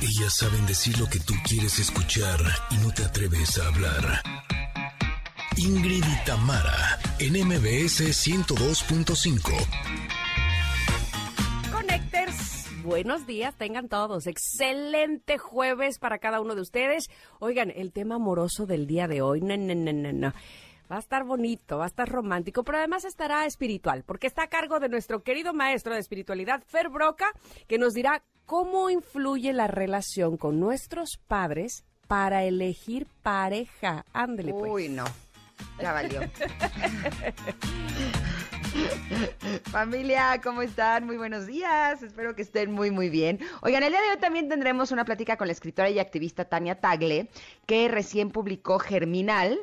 Ellas saben decir lo que tú quieres escuchar y no te atreves a hablar. Ingrid y Tamara, en MBS 102.5. Connectors, buenos días, tengan todos. Excelente jueves para cada uno de ustedes. Oigan, el tema amoroso del día de hoy, no, no, no, no. Va a estar bonito, va a estar romántico, pero además estará espiritual, porque está a cargo de nuestro querido maestro de espiritualidad, Fer Broca, que nos dirá cómo influye la relación con nuestros padres para elegir pareja. Ándele pues. Uy, no. Ya valió. Familia, ¿cómo están? Muy buenos días. Espero que estén muy, muy bien. Oigan, el día de hoy también tendremos una plática con la escritora y activista Tania Tagle, que recién publicó Germinal.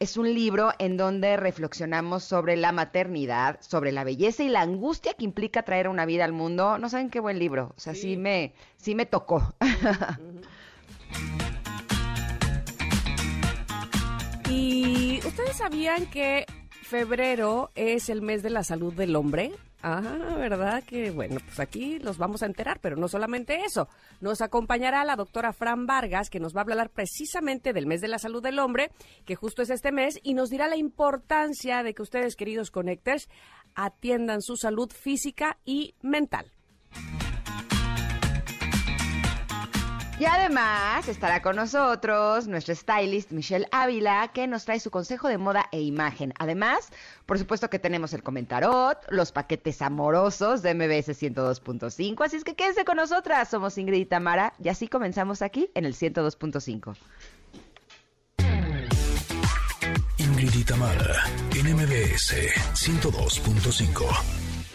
Es un libro en donde reflexionamos sobre la maternidad, sobre la belleza y la angustia que implica traer una vida al mundo. No saben qué buen libro. O sea, sí, me, sí me tocó. ¿Y ustedes sabían que febrero es el mes de la salud del hombre? Ah, ¿verdad? Que bueno, pues aquí los vamos a enterar, pero no solamente eso. Nos acompañará la doctora Fran Vargas, que nos va a hablar precisamente del mes de la salud del hombre, que justo es este mes, y nos dirá la importancia de que ustedes, queridos connectors, atiendan su salud física y mental. Y además estará con nosotros nuestra stylist Michelle Ávila, que nos trae su consejo de moda e imagen. Además, por supuesto que tenemos el comentarot, los paquetes amorosos de MBS 102.5. Así es que quédense con nosotras. Somos Ingrid y Tamara y así comenzamos aquí en el 102.5. Ingrid y Tamara, en MBS 102.5.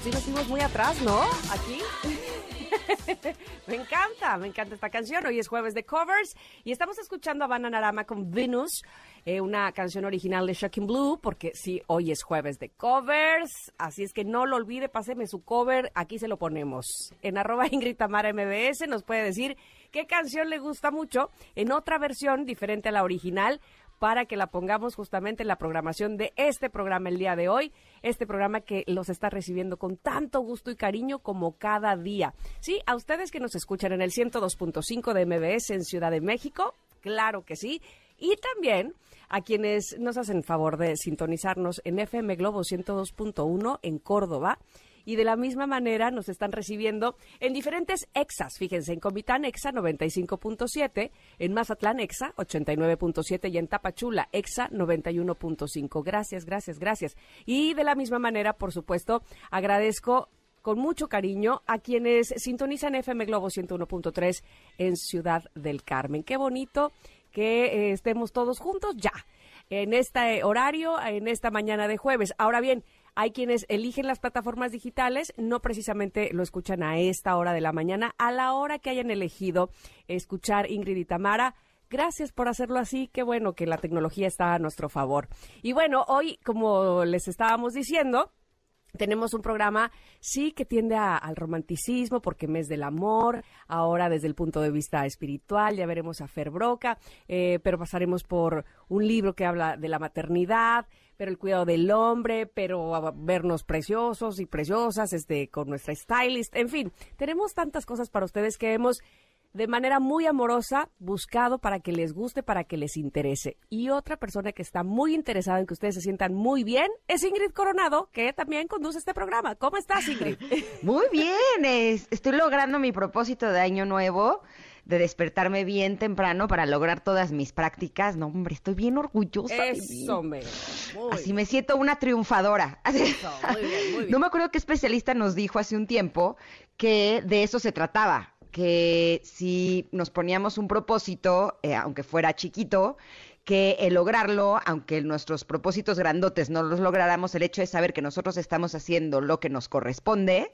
Sí, nos fuimos muy atrás, ¿no? Aquí. me encanta, me encanta esta canción. Hoy es jueves de covers y estamos escuchando a Bananarama con Venus, eh, una canción original de Shocking Blue, porque sí, hoy es jueves de covers, así es que no lo olvide, páseme su cover, aquí se lo ponemos. En arroba Ingrid MBS nos puede decir qué canción le gusta mucho en otra versión diferente a la original para que la pongamos justamente en la programación de este programa el día de hoy, este programa que los está recibiendo con tanto gusto y cariño como cada día. Sí, a ustedes que nos escuchan en el 102.5 de MBS en Ciudad de México, claro que sí, y también a quienes nos hacen favor de sintonizarnos en FM Globo 102.1 en Córdoba y de la misma manera nos están recibiendo en diferentes EXAs. Fíjense, en Comitán EXA 95.7, en Mazatlán EXA 89.7 y en Tapachula EXA 91.5. Gracias, gracias, gracias. Y de la misma manera, por supuesto, agradezco con mucho cariño a quienes sintonizan FM Globo 101.3 en Ciudad del Carmen. Qué bonito que eh, estemos todos juntos ya en este horario, en esta mañana de jueves. Ahora bien, hay quienes eligen las plataformas digitales, no precisamente lo escuchan a esta hora de la mañana, a la hora que hayan elegido escuchar Ingrid y Tamara. Gracias por hacerlo así, qué bueno que la tecnología está a nuestro favor. Y bueno, hoy, como les estábamos diciendo, tenemos un programa, sí, que tiende al romanticismo, porque mes del amor, ahora desde el punto de vista espiritual, ya veremos a Fer Broca, eh, pero pasaremos por un libro que habla de la maternidad, pero el cuidado del hombre, pero a vernos preciosos y preciosas, este, con nuestra stylist, en fin, tenemos tantas cosas para ustedes que hemos de manera muy amorosa buscado para que les guste, para que les interese. Y otra persona que está muy interesada en que ustedes se sientan muy bien es Ingrid Coronado, que también conduce este programa. ¿Cómo estás, Ingrid? Muy bien, estoy logrando mi propósito de año nuevo de despertarme bien temprano para lograr todas mis prácticas. No, hombre, estoy bien orgullosa. Eso, me. Así me siento una triunfadora. Eso, muy bien, muy bien. No me acuerdo qué especialista nos dijo hace un tiempo que de eso se trataba que si nos poníamos un propósito, eh, aunque fuera chiquito, que el lograrlo, aunque nuestros propósitos grandotes no los lográramos, el hecho de saber que nosotros estamos haciendo lo que nos corresponde,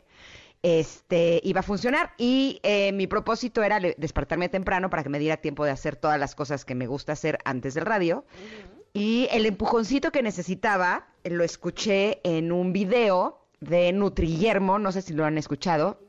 este, iba a funcionar. Y eh, mi propósito era despertarme temprano para que me diera tiempo de hacer todas las cosas que me gusta hacer antes del radio. Y el empujoncito que necesitaba lo escuché en un video de Nutriguermo, no sé si lo han escuchado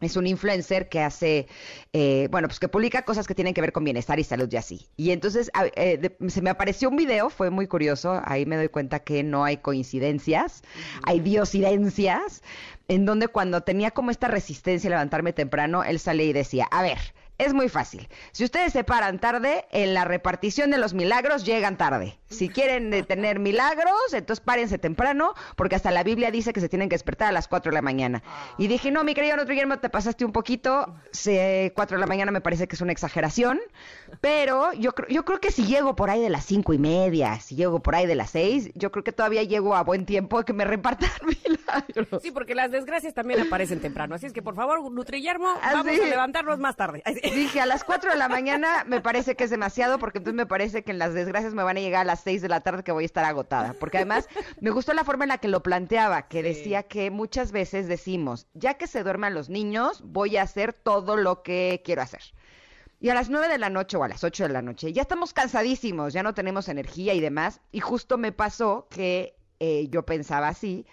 es un influencer que hace, eh, bueno, pues que publica cosas que tienen que ver con bienestar y salud y así. Y entonces eh, se me apareció un video, fue muy curioso, ahí me doy cuenta que no hay coincidencias, hay diosidencias, en donde cuando tenía como esta resistencia a levantarme temprano, él sale y decía, a ver, Es muy fácil. Si ustedes se paran tarde, en la repartición de los milagros llegan tarde. Si quieren tener milagros, entonces párense temprano, porque hasta la Biblia dice que se tienen que despertar a las 4 de la mañana. Y dije, no, mi querido Guillermo, te pasaste un poquito. Se, 4 de la mañana me parece que es una exageración, pero yo, creo- yo creo que si llego por ahí de las cinco y media, si llego por ahí de las 6, yo creo que todavía llego a buen tiempo de que me repartan milagros. Sí, porque las desgracias también aparecen temprano. Así es que, por favor, Nutrillermo, Ah, vamos a levantarnos más tarde. Dije, a las 4 de la mañana me parece que es demasiado, porque entonces me parece que en las desgracias me van a llegar a las 6 de la tarde que voy a estar agotada. Porque además me gustó la forma en la que lo planteaba, que decía que muchas veces decimos, ya que se duerman los niños, voy a hacer todo lo que quiero hacer. Y a las 9 de la noche o a las 8 de la noche ya estamos cansadísimos, ya no tenemos energía y demás. Y justo me pasó que eh, yo pensaba así.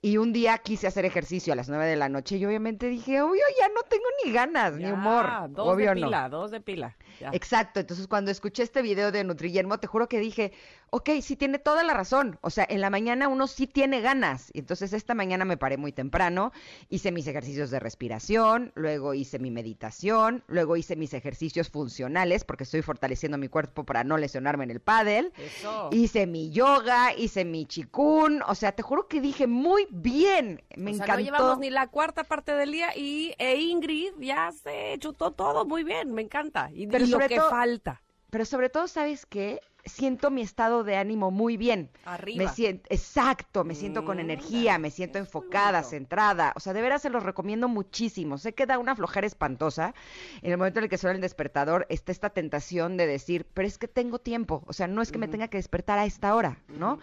Y un día quise hacer ejercicio a las 9 de la noche y obviamente dije, obvio, ya no tengo ni ganas, ni humor. Dos obvio de no. pila, dos de pila. Ya. Exacto, entonces cuando escuché este video de Nutrillermo, te juro que dije, ok, sí tiene toda la razón, o sea, en la mañana uno sí tiene ganas, y entonces esta mañana me paré muy temprano, hice mis ejercicios de respiración, luego hice mi meditación, luego hice mis ejercicios funcionales, porque estoy fortaleciendo mi cuerpo para no lesionarme en el pádel, Eso. hice mi yoga, hice mi chikun, o sea, te juro que dije muy bien, me o sea, encantó. no llevamos ni la cuarta parte del día y e Ingrid ya se chutó todo muy bien, me encanta. Y, Pero lo sobre que todo- falta. Pero sobre todo, ¿sabes qué? Siento mi estado de ánimo muy bien. Arriba. Me siento, exacto, me siento con Mm, energía, me siento enfocada, centrada. O sea, de veras se los recomiendo muchísimo. Sé que da una flojera espantosa. En el momento en el que suena el despertador, está esta tentación de decir, pero es que tengo tiempo. O sea, no es que me tenga que despertar a esta hora, ¿no?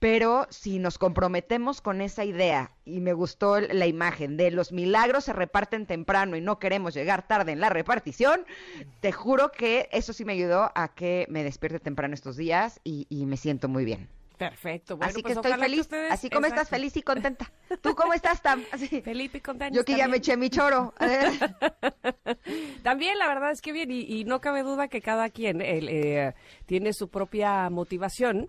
Pero si nos comprometemos con esa idea, y me gustó la imagen de los milagros se reparten temprano y no queremos llegar tarde en la repartición, te juro que eso sí me ayudó a que me despierte temprano estos días y, y me siento muy bien. Perfecto. Bueno, así pues que estoy ojalá feliz, ustedes- así como estás feliz y contenta. ¿Tú cómo estás, Tam? Así. Felipe y contento. Yo que ya me eché mi choro. También la verdad es que bien, y, y no cabe duda que cada quien eh, tiene su propia motivación.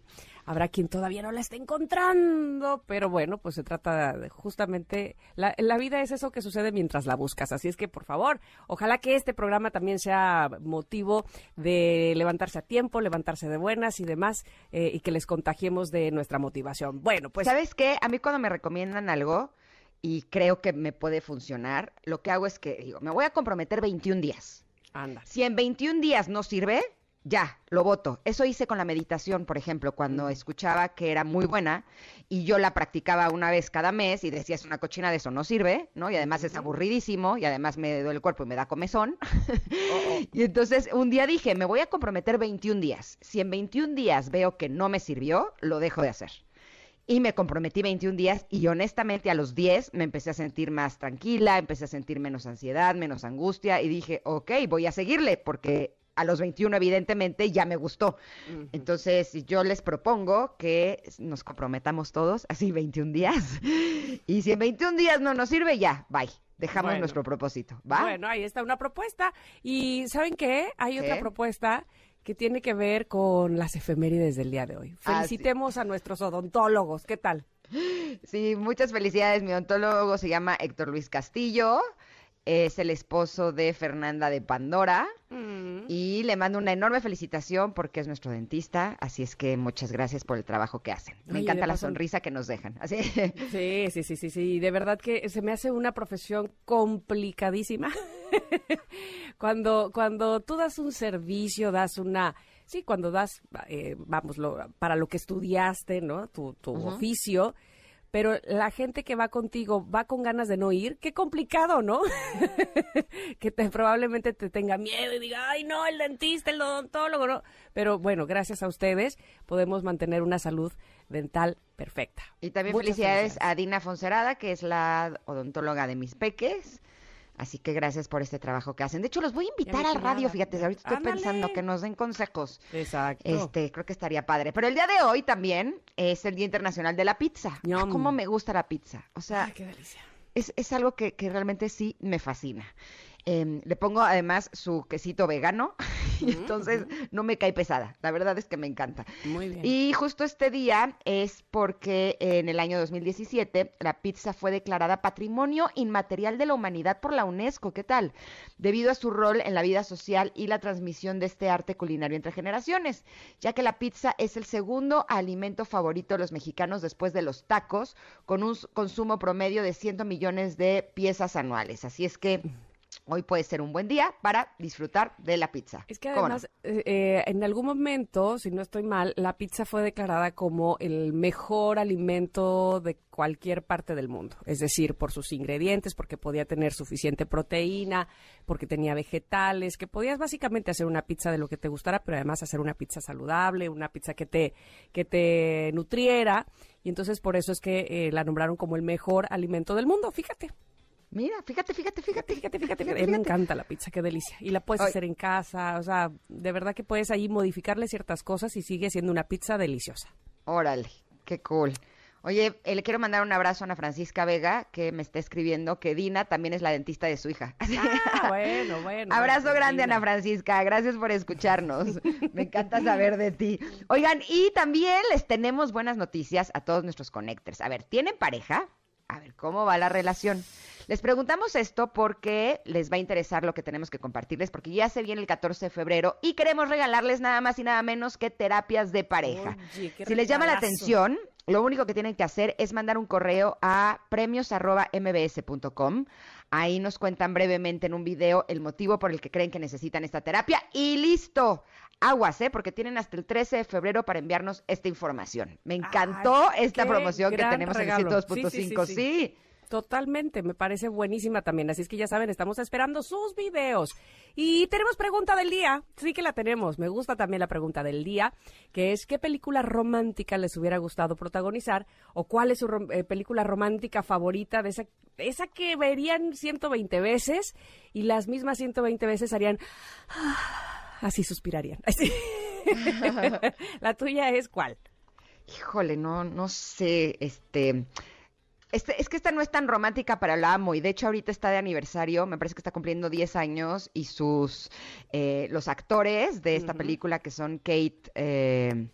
Habrá quien todavía no la esté encontrando, pero bueno, pues se trata de justamente, la, la vida es eso que sucede mientras la buscas. Así es que, por favor, ojalá que este programa también sea motivo de levantarse a tiempo, levantarse de buenas y demás, eh, y que les contagiemos de nuestra motivación. Bueno, pues ¿Sabes qué? A mí cuando me recomiendan algo y creo que me puede funcionar, lo que hago es que digo, me voy a comprometer 21 días. anda. Si en 21 días no sirve, ya, lo voto. Eso hice con la meditación, por ejemplo, cuando escuchaba que era muy buena y yo la practicaba una vez cada mes y decía, es una cochina de eso, no sirve, ¿no? Y además es aburridísimo y además me duele el cuerpo y me da comezón. y entonces un día dije, me voy a comprometer 21 días. Si en 21 días veo que no me sirvió, lo dejo de hacer. Y me comprometí 21 días y honestamente a los 10 me empecé a sentir más tranquila, empecé a sentir menos ansiedad, menos angustia y dije, ok, voy a seguirle porque a los 21 evidentemente ya me gustó. Entonces yo les propongo que nos comprometamos todos así 21 días y si en 21 días no nos sirve ya, bye. Dejamos Bueno. nuestro propósito, ¿va? Bueno, ahí está una propuesta. Y ¿saben qué? Hay ¿Qué? otra propuesta que tiene que ver con las efemérides del día de hoy. Ah, sí. Felicitemos a nuestros odontólogos. ¿Qué tal? Sí, muchas felicidades. Mi odontólogo se llama Héctor Luis Castillo. Es el esposo de Fernanda de Pandora. Y le mando una enorme felicitación porque es nuestro dentista. Así es que muchas gracias por el trabajo que hacen. Me Oye, encanta la sonrisa que nos dejan. Así. Sí, sí, sí, sí, sí. De verdad que se me hace una profesión complicadísima. cuando, cuando tú das un servicio, das una, sí, cuando das, eh, vamos, lo- para lo que estudiaste, ¿no? Tu, tu oficio. Pero la gente que va contigo va con ganas de no ir, qué complicado, ¿no? que te, probablemente te tenga miedo y diga, ay, no, el dentista, el odontólogo, no. Pero bueno, gracias a ustedes podemos mantener una salud dental perfecta. Y también Muchas felicidades, a Dina Fonserada, que es la odontóloga de mis peques. Así que gracias por este trabajo que hacen. De hecho, los voy a invitar al radio, fíjate, ahorita estoy Ándale. pensando que nos den consejos. Exacto. Este, creo que estaría padre. Pero el día de hoy también es el Día Internacional de la Pizza. Yum. ¿Cómo me gusta la pizza? O sea, Ay, qué delicia. es, es algo que, que realmente sí me fascina. Em, le pongo además su quesito vegano y entonces no me cae pesada. La verdad es que me encanta. Muy bien. Y justo este día es porque en el año 2017 la pizza fue declarada Patrimonio Inmaterial de la Humanidad por la UNESCO. ¿Qué tal? Debido a su rol en la vida social y la transmisión de este arte culinario entre generaciones, ya que la pizza es el segundo alimento favorito de los mexicanos después de los tacos, con un consumo promedio de 100 millones de piezas anuales. Así es que hoy puede ser un buen día para disfrutar de la pizza. Es que además, eh, eh, en algún momento, si no estoy mal, la pizza fue declarada como el mejor alimento de cualquier parte del mundo. Es decir, por sus ingredientes, porque podía tener suficiente proteína, porque tenía vegetales, que podías básicamente hacer una pizza de lo que te gustara, pero además hacer una pizza saludable, una pizza que te, que te nutriera. Y entonces por eso es que eh, la nombraron como el mejor alimento del mundo. Fíjate. Mira, fíjate, fíjate, fíjate, fíjate, fíjate. A mí me encanta la pizza, qué delicia. Y la puedes hacer en casa, o sea, de verdad que puedes ahí modificarle ciertas cosas y sigue siendo una pizza deliciosa. Órale, qué cool. Oye, eh, le quiero mandar un abrazo a Ana Francisca Vega, que me está escribiendo que Dina también es la dentista de su hija. Ah, bueno, bueno. Abrazo grande, Ana Francisca. Gracias por escucharnos. me encanta saber de ti. Oigan, y también les tenemos buenas noticias a todos nuestros connectors. A ver, ¿tienen pareja? A ver, ¿cómo va la relación? Les preguntamos esto porque les va a interesar lo que tenemos que compartirles, porque ya se viene el 14 de febrero y queremos regalarles nada más y nada menos que terapias de pareja. si les llama la atención, lo único que tienen que hacer es mandar un correo a premios.mbs.com. Ahí nos cuentan brevemente en un video el motivo por el que creen que necesitan esta terapia y listo. Aguas, ¿eh? Porque tienen hasta el 13 de febrero para enviarnos esta información. Me encantó esta promoción que tenemos en el 102.5. sí. Totalmente, me parece buenísima también. Así es que ya saben, estamos esperando sus videos. Y tenemos pregunta del día. Sí que la tenemos. Me gusta también la pregunta del día, que es ¿qué película romántica les hubiera gustado protagonizar? ¿O cuál es su eh, película romántica favorita de esa, esa que verían 120 veces y las mismas 120 veces harían... así suspirarían. la tuya es cuál? Híjole, no, no sé, este... Este, es que esta no es tan romántica para el amo y de hecho ahorita está de aniversario, me parece que está cumpliendo 10 años y sus eh, los actores de esta película que son Kate eh,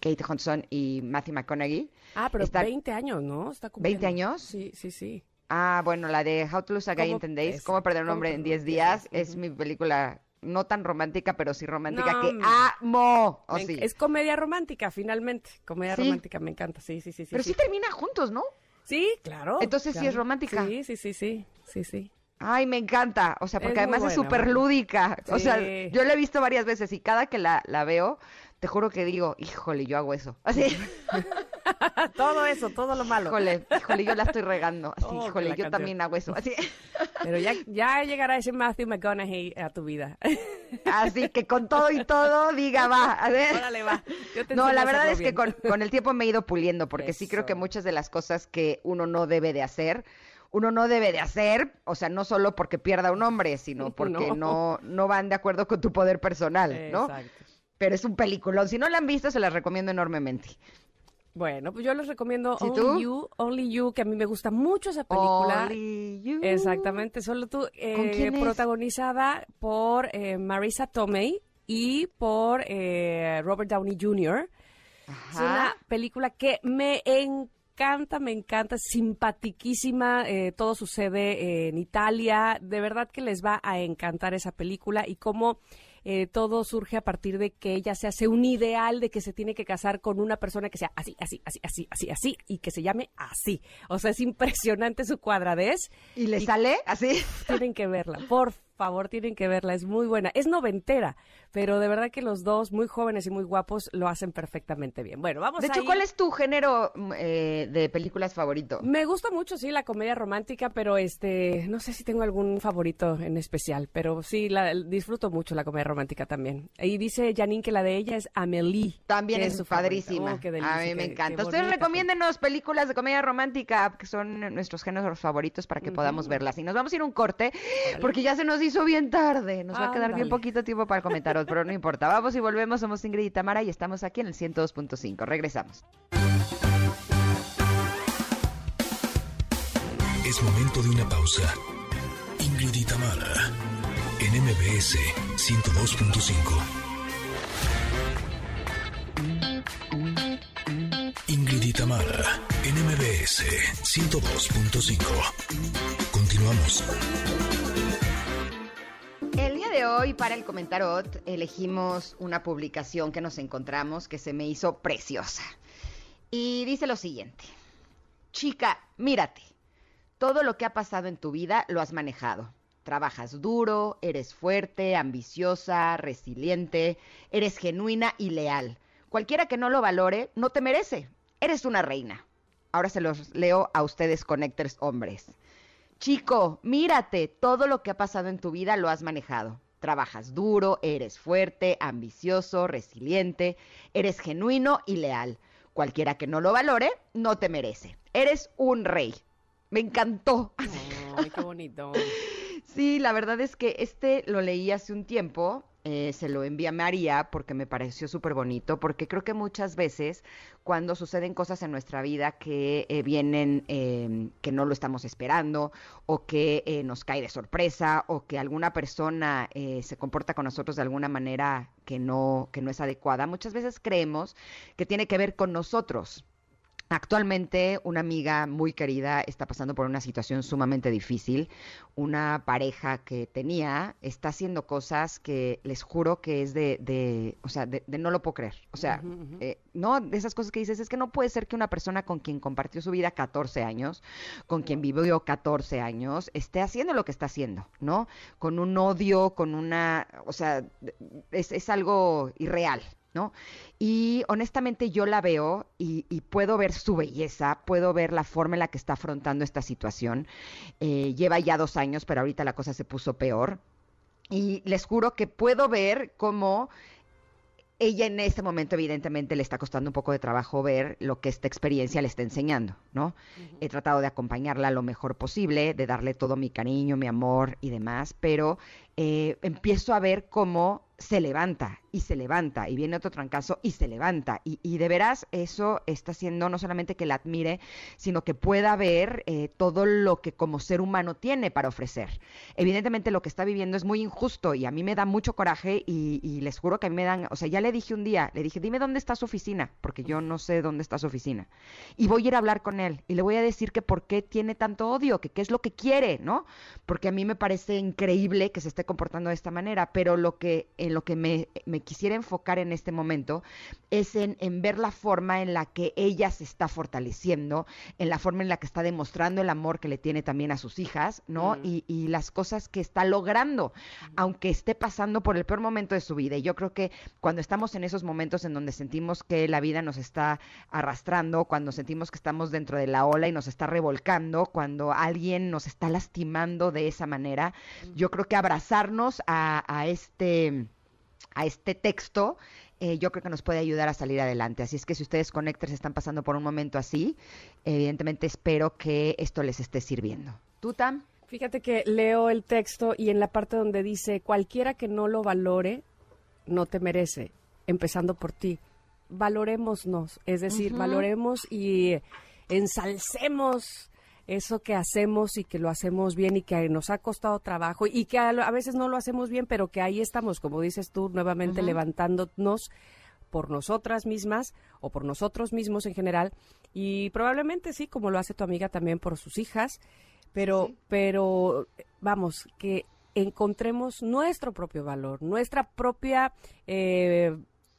Kate Hudson y Matthew McConaughey. Ah, pero 20 años, ¿no? Está cumpliendo. ¿20 añños? Sí, sí, sí. Ah, bueno, la de How to Lose a Guy in 10 Days, Cómo perder un hombre en 10 días, es mi película no tan romántica, pero sí romántica que amo. Es comedia romántica, finalmente. Comedia romántica, me encanta, sí, sí, sí. Pero sí termina juntos, ¿no? Sí, claro. Entonces sí es romántica. Sí, sí, sí, sí, sí, sí. Ay, me encanta. O sea, porque además es súper lúdica. O sea, yo la he visto varias veces y cada que la, la veo, te juro que digo, híjole, yo hago eso. Así. todo eso, todo lo malo. Híjole, híjole, yo la estoy regando. Así, oh, híjole, yo también hago eso. Así. Pero ya, ya llegará ese Matthew McConaughey a tu vida. Así que con todo y todo, diga, va. A ver. Órale, va. no, la verdad es que con, con, el tiempo me he ido puliendo, porque sí creo que muchas de las cosas que uno no debe de hacer, uno no debe de hacer, o sea, no solo porque pierda un hombre, sino porque no, no, van de acuerdo con tu poder personal, ¿no? Exacto pero es un peliculón. Si no la han visto, se las recomiendo enormemente. Bueno, pues yo les recomiendo Only You, Only You, que a mí me gusta mucho esa película. Only You. Exactamente, solo tú. Eh, protagonizada por eh, Marisa Tomei y por eh, Robert Downey Jr. Es una película que me encanta, me encanta, simpatiquísima. Eh, todo sucede en Italia. De verdad que les va a encantar esa película y cómo eh, todo surge a partir de que ella se hace un ideal de que se tiene que casar con una persona que sea así, así, así, así, así, así, y que se llame así. O sea, es impresionante su cuadradez. ¿Y le sale así? Tienen que verla, por favor, tienen que verla, es muy buena. Es noventera, pero de verdad que los dos, muy jóvenes y muy guapos, lo hacen perfectamente bien. Bueno, vamos de hecho, ¿cuál es tu género mm, eh, de películas favorito? Me gusta mucho, sí, la comedia romántica, pero este, no sé si tengo algún favorito en especial, pero sí, la, disfruto mucho la comedia romántica también. Y dice Janine que la de ella es Amelie. También es, su padrísima. Oh, a mí me encanta. Ustedes recomiéndenos películas de comedia romántica, que son nuestros géneros favoritos para que podamos verlas. Y nos vamos a ir un corte, porque ya se nos hizo bien tarde. Nos va a quedar bien poquito tiempo para comentaros, pero no importa. Vamos y volvemos. Somos Ingrid y Tamara y estamos aquí en el 102.5. Regresamos. Es momento de una pausa. Ingrid y Tamara en MBS 102.5. Ingrid y Tamara en MBS 102.5. Continuamos. Hoy, para el comentarot, elegimos una publicación que nos encontramos que se me hizo preciosa. Y dice lo siguiente. Chica, mírate. Todo lo que ha pasado en tu vida lo has manejado. Trabajas duro, eres fuerte, ambiciosa, resiliente, eres genuina y leal. Cualquiera que no lo valore, no te merece. Eres una reina. Ahora se los leo a ustedes, connectors hombres. Chico, mírate, todo lo que ha pasado en tu vida lo has manejado. Trabajas duro, eres fuerte, ambicioso, resiliente, eres genuino y leal. Cualquiera que no lo valore, no te merece. Eres un rey. Me encantó. Ay, qué bonito. Sí, la verdad es que este lo leí hace un tiempo, eh, se lo envié a María porque me pareció súper bonito, porque creo que muchas veces cuando suceden cosas en nuestra vida que eh, vienen, eh, que no lo estamos esperando, o que eh, nos cae de sorpresa, o que alguna persona eh, se comporta con nosotros de alguna manera que no, que no es adecuada, muchas veces creemos que tiene que ver con nosotros. Actualmente una amiga muy querida está pasando por una situación sumamente difícil. Una pareja que tenía está haciendo cosas que les juro que es de, de o sea, de, de no lo puedo creer. O sea, eh, no, de esas cosas que dices, es que no puede ser que una persona con quien compartió su vida 14 años, con quien vivió 14 años, esté haciendo lo que está haciendo, ¿no? Con un odio, con una, o sea, es, es algo irreal, ¿no? Y honestamente yo la veo y, y puedo ver su belleza, puedo ver la forma en la que está afrontando esta situación. Eh, lleva ya dos años, pero ahorita la cosa se puso peor. Y les juro que puedo ver cómo ella en este momento evidentemente le está costando un poco de trabajo ver lo que esta experiencia le está enseñando, ¿no? He tratado de acompañarla lo mejor posible, de darle todo mi cariño, mi amor y demás, pero eh, empiezo a ver cómo se levanta y se levanta y viene otro trancazo y se levanta. Y, de veras eso está haciendo no solamente que la admire sino que pueda ver eh, todo lo que como ser humano tiene para ofrecer. Evidentemente lo que está viviendo es muy injusto y a mí me da mucho coraje y, y les juro que a mí me dan o sea ya le dije un día le dije dime dónde está su oficina porque yo no sé dónde está su oficina. Y voy a ir a hablar con él y le voy a decir que por qué tiene tanto odio que qué es lo que quiere no porque a mí me parece increíble que se esté comportando de esta manera pero lo que en lo que me, me quisiera enfocar en este momento es en, en, ver la forma en la que ella se está fortaleciendo, en la forma en la que está demostrando el amor que le tiene también a sus hijas, ¿no? Mm. Y, y, las cosas que está logrando, mm. aunque esté pasando por el peor momento de su vida. Y yo creo que cuando estamos en esos momentos en donde sentimos que la vida nos está arrastrando, cuando sentimos que estamos dentro de la ola y nos está revolcando, cuando alguien nos está lastimando de esa manera, mm. yo creo que abrazarnos a, a este a este texto, eh, yo creo que nos puede ayudar a salir adelante. Así es que si ustedes conectores están pasando por un momento así, evidentemente espero que esto les esté sirviendo. ¿Tú, Tam? Fíjate que leo el texto y en la parte donde dice, cualquiera que no lo valore, no te merece, empezando por ti. Valorémonos, es decir, uh -huh. valoremos y ensalcemos eso que hacemos y que lo hacemos bien y que nos ha costado trabajo y que a, a veces no lo hacemos bien, pero que ahí estamos, como dices tú, nuevamente uh -huh. levantándonos por nosotras mismas o por nosotros mismos en general y probablemente sí, como lo hace tu amiga también por sus hijas, pero, sí. pero vamos, que encontremos nuestro propio valor, nuestra propia eh,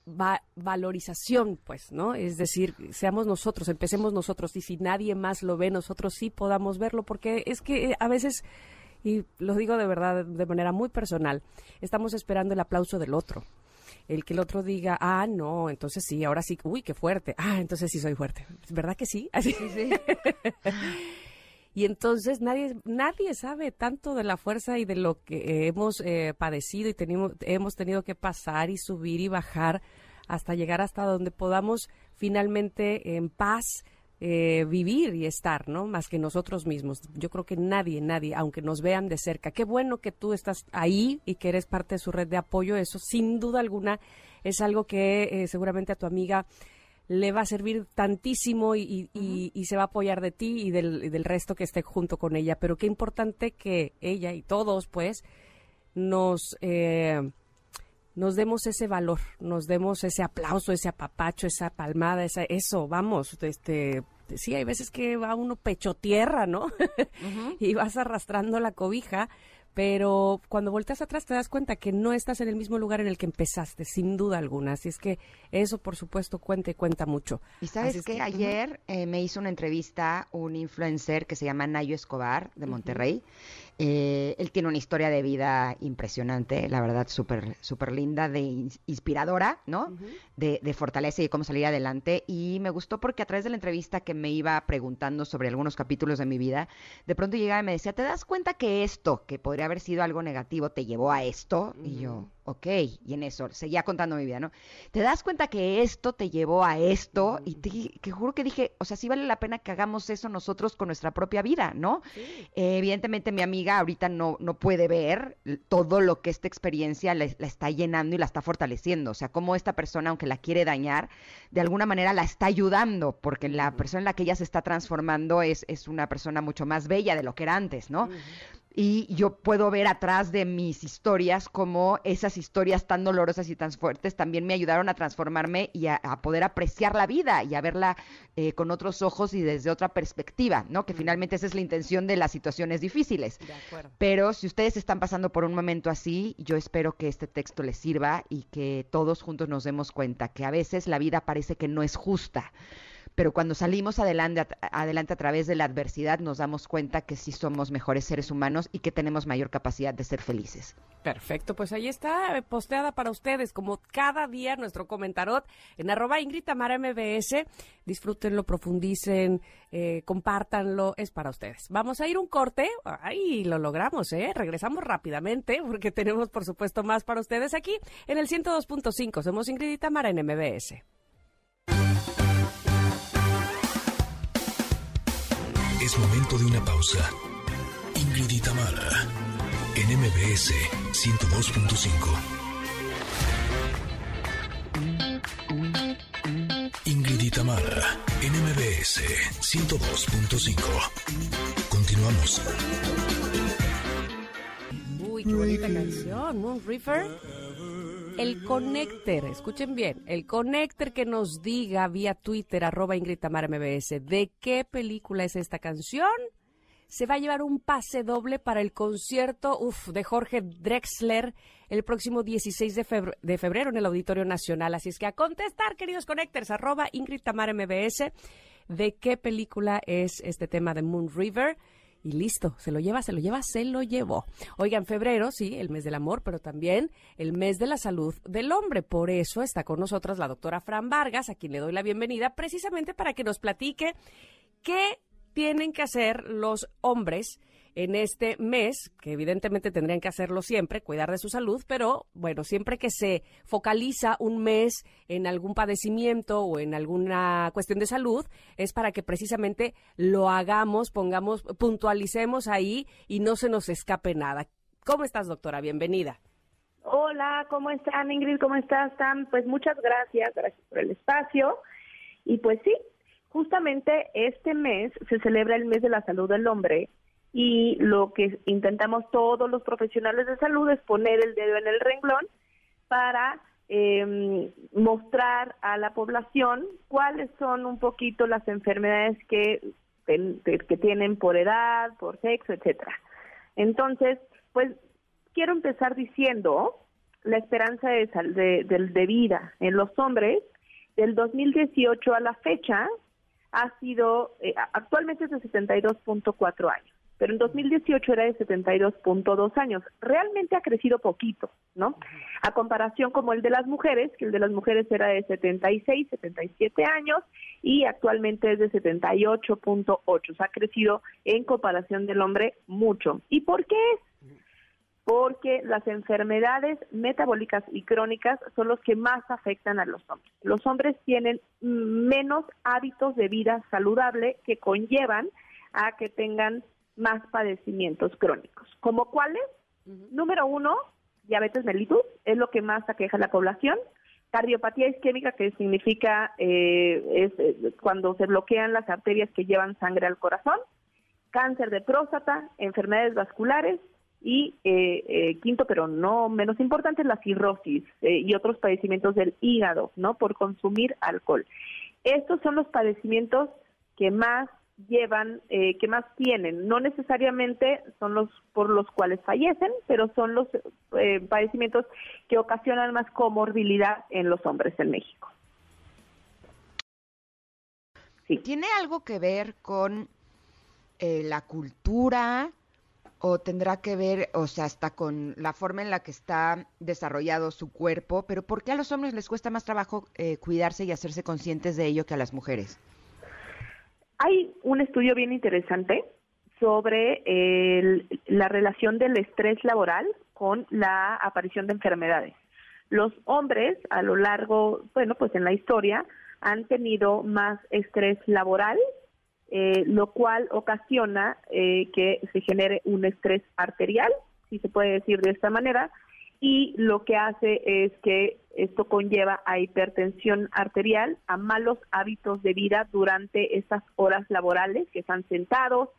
va valorización, pues, ¿no? Es decir, seamos nosotros, empecemos nosotros y si nadie más lo ve, nosotros sí podamos verlo, porque es que a veces, y lo digo de verdad, de manera muy personal, estamos esperando el aplauso del otro. El que el otro diga, ah, no, entonces sí, ahora sí, uy, qué fuerte, ah, entonces sí soy fuerte. ¿Verdad que sí? Así. Sí, sí. y entonces nadie nadie sabe tanto de la fuerza y de lo que hemos eh, padecido y tenemos, hemos tenido que pasar y subir y bajar hasta llegar hasta donde podamos finalmente en paz eh, vivir y estar, ¿no? Más que nosotros mismos. Yo creo que nadie, nadie, aunque nos vean de cerca. Qué bueno que tú estás ahí y que eres parte de su red de apoyo. Eso, sin duda alguna, es algo que eh, seguramente a tu amiga le va a servir tantísimo y, y, uh -huh. y, y, se va a apoyar de ti y del, y del, resto que esté junto con ella. Pero qué importante que ella y todos, pues, nos... Eh, nos demos ese valor, nos demos ese aplauso, ese apapacho, esa palmada, esa, eso, vamos, este, sí, hay veces que va uno pecho tierra, ¿no? y vas arrastrando la cobija, pero cuando volteas atrás te das cuenta que no estás en el mismo lugar en el que empezaste, sin duda alguna. Así es que eso, por supuesto, cuenta y cuenta mucho. Y sabes que, ayer eh, me hizo una entrevista un influencer que se llama Nayo Escobar de Monterrey. Eh, él tiene una historia de vida impresionante, la verdad, súper súper linda, de inspiradora, ¿no? de, de, fortaleza y de cómo salir adelante. Y me gustó porque a través de la entrevista que me iba preguntando sobre algunos capítulos de mi vida, de pronto llegaba y me decía, ¿te das cuenta que esto, que podría haber sido algo negativo, te llevó a esto? Y yo, ok, y en eso, seguía contando mi vida, ¿no? ¿Te das cuenta que esto te llevó a esto? Y te, que juro que dije, o sea, sí vale la pena que hagamos eso nosotros con nuestra propia vida, ¿no? Eh, evidentemente mi amiga ahorita no, no puede ver todo lo que esta experiencia la, está llenando y la está fortaleciendo, o sea, cómo esta persona, aunque la quiere dañar, de alguna manera la está ayudando, porque la persona en la que ella se está transformando es, es una persona mucho más bella de lo que era antes, ¿no? Y yo puedo ver atrás de mis historias como esas historias tan dolorosas y tan fuertes también me ayudaron a transformarme y a, poder apreciar la vida y a verla eh, con otros ojos y desde otra perspectiva, ¿no? Que finalmente esa es la intención de las situaciones difíciles. Pero si ustedes están pasando por un momento así, yo espero que este texto les sirva y que todos juntos nos demos cuenta que a veces la vida parece que no es justa pero cuando salimos adelante, adelante a través de la adversidad nos damos cuenta que sí somos mejores seres humanos y que tenemos mayor capacidad de ser felices. Perfecto, pues ahí está eh, posteada para ustedes, como cada día nuestro comentarot en arroba Ingrid Tamara MBS. Disfrútenlo, profundicen, eh, compártanlo, es para ustedes. Vamos a ir un corte, ay, lo logramos, ¿eh? Regresamos rápidamente porque tenemos, por supuesto, más para ustedes aquí en el 102.5. Somos Ingrid y Tamara en MBS. Es momento de una pausa. Ingrid y Tamara, en MBS 102.5. Ingrid y Tamara, en MBS 102.5. Continuamos. Uy, qué bonita canción, Moon River. El connector, escuchen bien, el connector que nos diga vía Twitter, arroba Ingrid Tamara MBS, de qué película es esta canción, se va a llevar un pase doble para el concierto de Jorge Drexler el próximo 16 de febrero, en el Auditorio Nacional. Así es que a contestar, queridos connectors, arroba Ingrid Tamara MBS, de qué película es este tema de Moon River y listo, se lo lleva, se lo lleva, se lo llevó. Oigan, febrero, sí, el mes del amor, pero también el mes de la salud del hombre. Por eso está con nosotras la doctora Fran Vargas, a quien le doy la bienvenida, precisamente para que nos platique qué tienen que hacer los hombres en este mes, que evidentemente tendrían que hacerlo siempre, cuidar de su salud, pero bueno, siempre que se focaliza un mes en algún padecimiento o en alguna cuestión de salud, es para que precisamente lo hagamos, pongamos, puntualicemos ahí y no se nos escape nada. ¿Cómo estás, doctora? Bienvenida. Hola, ¿cómo están, Ingrid? ¿Cómo estás, Sam? Pues muchas gracias, gracias por el espacio. Y pues sí, justamente este mes se celebra el mes de la salud del hombre y lo que intentamos todos los profesionales de salud es poner el dedo en el renglón para eh, mostrar a la población cuáles son un poquito las enfermedades que, que tienen por edad, por sexo, etcétera. Entonces, pues quiero empezar diciendo la esperanza de, de, de vida en los hombres del 2018 a la fecha ha sido, eh, actualmente es de 72.4 años pero en 2018 era de 72.2 años. Realmente ha crecido poquito, ¿no? A comparación como el de las mujeres, que el de las mujeres era de 76, 77 años y actualmente es de 78.8. O sea, ha crecido en comparación del hombre mucho. ¿Y por qué es? Porque las enfermedades metabólicas y crónicas son los que más afectan a los hombres. Los hombres tienen menos hábitos de vida saludable que conllevan a que tengan más padecimientos crónicos. ¿Como cuáles? Número uno, diabetes mellitus, es lo que más aqueja a la población. Cardiopatía isquémica, que significa eh, es eh, cuando se bloquean las arterias que llevan sangre al corazón. Cáncer de próstata, enfermedades vasculares, Y eh, eh, quinto, pero no menos importante, la cirrosis eh, y otros padecimientos del hígado, ¿no? Por consumir alcohol. Estos son los padecimientos que más llevan, que más tienen. No necesariamente son los por los cuales fallecen, pero son los padecimientos que ocasionan más comorbilidad en los hombres en México. ¿Tiene algo que ver con la cultura, o tendrá que ver, o sea, hasta con la forma en la que está desarrollado su cuerpo, pero ¿por qué a los hombres les cuesta más trabajo eh, cuidarse y hacerse conscientes de ello que a las mujeres? Hay un estudio bien interesante sobre la relación del estrés laboral con la aparición de enfermedades. Los hombres a lo largo, bueno, pues en la historia han tenido más estrés laboral eh, lo cual ocasiona eh, que se genere un estrés arterial, si se puede decir de esta manera, y lo que hace es que esto conlleva a hipertensión arterial, a malos hábitos de vida durante estas horas laborales, que están sentados,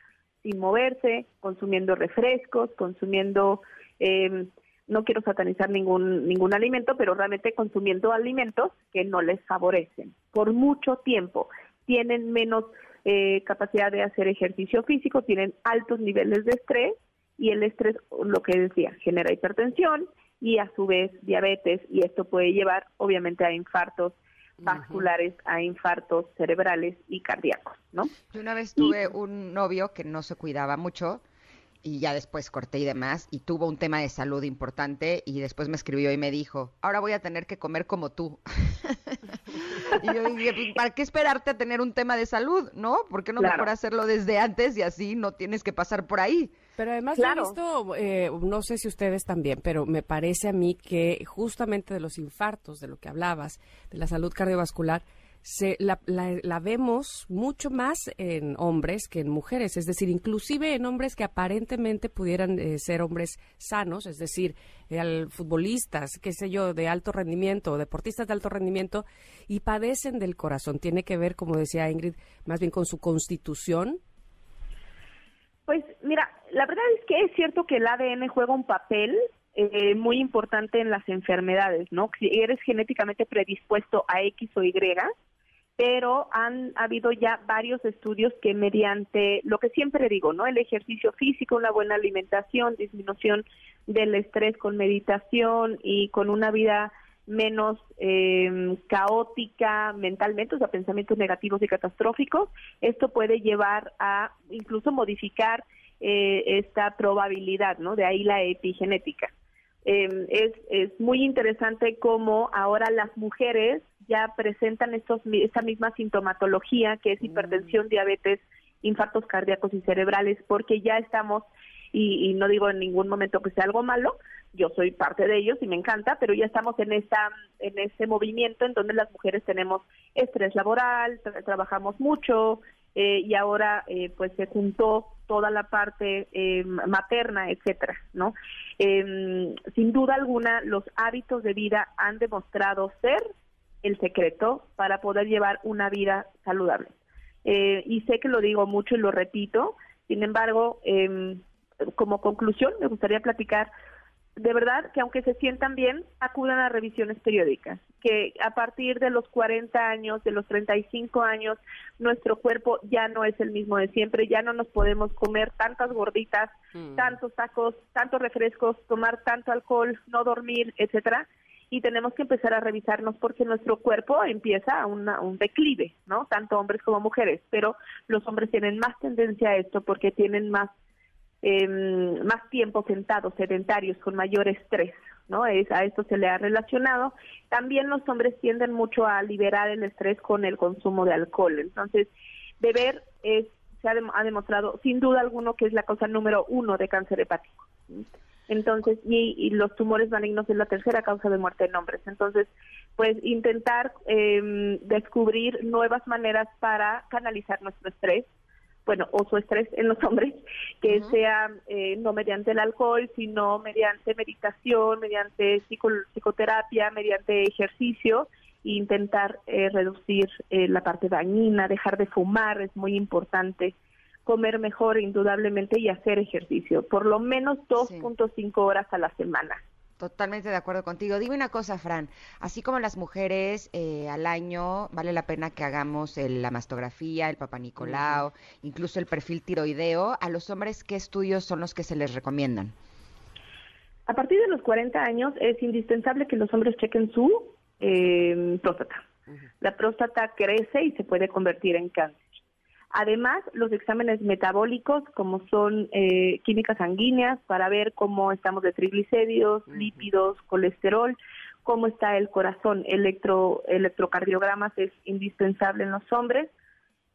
sin moverse, consumiendo refrescos, consumiendo, eh, no quiero satanizar ningún, ningún alimento, pero realmente consumiendo alimentos que no les favorecen por mucho tiempo. Tienen menos eh, capacidad de hacer ejercicio físico, tienen altos niveles de estrés y el estrés, lo que decía, genera hipertensión y a su vez diabetes y esto puede llevar obviamente a infartos vasculares, a infartos cerebrales y cardíacos, ¿no? Yo una vez tuve un novio que no se cuidaba mucho y ya después corté y demás, y tuvo un tema de salud importante y después me escribió y me dijo, ahora voy a tener que comer como tú. y yo dije, pues, ¿para qué esperarte a tener un tema de salud, no? ¿Por qué no mejor hacerlo desde antes y así no tienes que pasar por ahí? Pero además he visto, eh, no sé si ustedes también, pero me parece a mí que justamente de los infartos, de lo que hablabas, de la salud cardiovascular, se, la, la, vemos mucho más en hombres que en mujeres, es decir, inclusive en hombres que aparentemente pudieran eh, ser hombres sanos, es decir, eh, futbolistas, qué sé yo, de alto rendimiento, deportistas de alto rendimiento, y padecen del corazón. Tiene que ver, como decía Ingrid, más bien con su constitución. Pues mira, la verdad es que es cierto que el ADN juega un papel eh, muy importante en las enfermedades, ¿no? Si eres genéticamente predispuesto a X o Y, pero han habido ya varios estudios que mediante lo que siempre digo, ¿no? El ejercicio físico, una buena alimentación, disminución del estrés con meditación y con una vida menos eh, caótica mentalmente, o sea, pensamientos negativos y catastróficos, esto puede llevar a incluso modificar eh, esta probabilidad, ¿no? De ahí la epigenética. Eh, es, es muy interesante cómo ahora las mujeres ya presentan estos, esta misma sintomatología que es mm. hipertensión, diabetes, infartos cardíacos y cerebrales, porque ya estamos, y, no digo en ningún momento que sea algo malo, yo soy parte de ellos y me encanta, pero ya estamos en esta, en ese movimiento en donde las mujeres tenemos estrés laboral, trabajamos mucho, eh, y ahora eh, pues se juntó toda la parte eh, materna, etcétera, ¿no? Em, sin duda alguna, los hábitos de vida han demostrado ser el secreto para poder llevar una vida saludable. Eh, y sé que lo digo mucho y lo repito, sin embargo, eh, como conclusión, me gustaría platicar de verdad que aunque se sientan bien, acudan a revisiones periódicas, que a partir de los 40 años, de los 35 años, nuestro cuerpo ya no es el mismo de siempre, ya no nos podemos comer tantas gorditas, mm. tantos tacos, tantos refrescos, tomar tanto alcohol, no dormir, etcétera y tenemos que empezar a revisarnos porque nuestro cuerpo empieza a un declive, ¿no? Tanto hombres como mujeres, pero los hombres tienen más tendencia a esto porque tienen más em, más tiempo sentados, sedentarios, con mayor estrés, ¿no? Es, a esto se le ha relacionado. También los hombres tienden mucho a liberar el estrés con el consumo de alcohol. Entonces, beber es, se ha, ha demostrado sin duda alguno que es la causa número uno de cáncer hepático. Entonces, y, los tumores malignos es la tercera causa de muerte en hombres. Entonces, pues intentar em, descubrir nuevas maneras para canalizar nuestro estrés, bueno, o su estrés en los hombres, que sea eh, no mediante el alcohol, sino mediante meditación, mediante psicoterapia, mediante ejercicio, e intentar eh, reducir eh, la parte dañina, dejar de fumar, es muy importante. Comer mejor indudablemente y hacer ejercicio, por lo menos 2.5 horas a la semana. Totalmente de acuerdo contigo. Dime una cosa, Fran. Así como las mujeres eh, al año vale la pena que hagamos la mastografía, el papá Nicolau, incluso el perfil tiroideo, a los hombres, ¿qué estudios son los que se les recomiendan? A partir de los 40 años es indispensable que los hombres chequen su eh, próstata. La próstata crece y se puede convertir en cáncer. Además, los exámenes metabólicos, como son eh, químicas sanguíneas, para ver cómo estamos de triglicéridos, lípidos, colesterol, cómo está el corazón, electro, electrocardiogramas es indispensable en los hombres.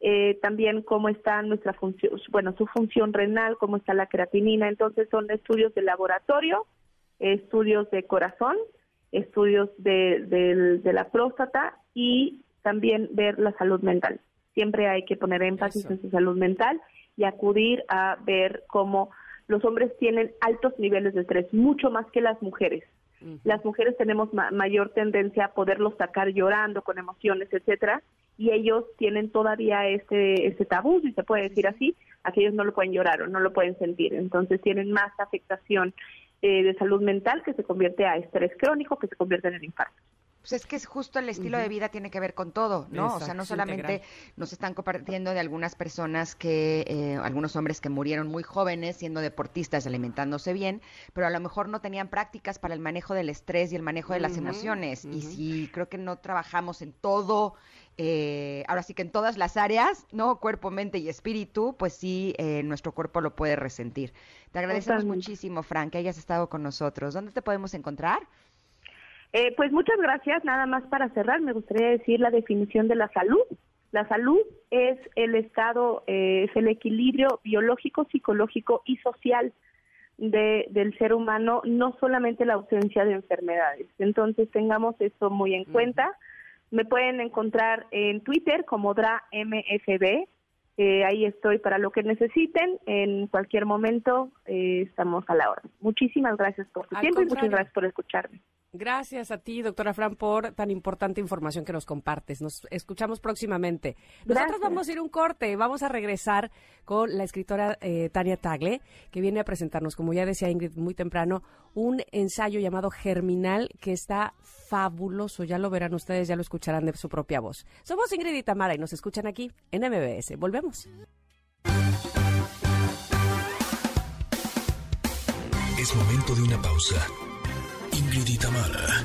Eh, también cómo está nuestra función, bueno, su función renal, cómo está la creatinina. Entonces son estudios de laboratorio, estudios de corazón, estudios de, de la próstata y también ver la salud mental siempre hay que poner énfasis en su salud mental y acudir a ver cómo los hombres tienen altos niveles de estrés, mucho más que las mujeres. Las mujeres tenemos mayor tendencia a poderlos sacar llorando con emociones, etcétera, y ellos tienen todavía ese, ese tabú, si se puede decir así, aquellos no lo pueden llorar o no lo pueden sentir, entonces tienen más afectación eh, de salud mental que se convierte a estrés crónico, que se convierte en el infarto. Pues es que es justo el estilo de vida tiene que ver con todo, ¿no? o sea, no solamente nos están compartiendo de algunas personas que, eh, algunos hombres que murieron muy jóvenes siendo deportistas, alimentándose bien, pero a lo mejor no tenían prácticas para el manejo del estrés y el manejo de las emociones. Y si creo que no trabajamos en todo, eh, ahora sí que en todas las áreas, ¿no? Cuerpo, mente y espíritu, pues sí, eh, nuestro cuerpo lo puede resentir. Te agradecemos muchísimo, Frank, que hayas estado con nosotros. ¿Dónde te podemos encontrar? Eh, pues muchas gracias. Nada más para cerrar, me gustaría decir la definición de la salud. La salud es el estado, eh, es el equilibrio biológico, psicológico y social de, del ser humano, no solamente la ausencia de enfermedades. Entonces tengamos eso muy en cuenta. Me pueden encontrar en Twitter como DraMFB. Eh, ahí estoy para lo que necesiten. En cualquier momento eh, estamos a la hora. Muchísimas gracias por su tiempo y muchas gracias por escucharme. Gracias a ti, doctora Fran, por tan importante información que nos compartes. Nos escuchamos próximamente. Nosotros vamos a ir un corte, vamos a regresar con la escritora eh, Tania Tagle, que viene a presentarnos, como ya decía Ingrid muy temprano, un ensayo llamado Germinal que está fabuloso. Ya lo verán ustedes, ya lo escucharán de su propia voz. Somos Ingrid y Tamara y nos escuchan aquí en MBS. Volvemos. Es momento de una pausa. Ingrid y Tamara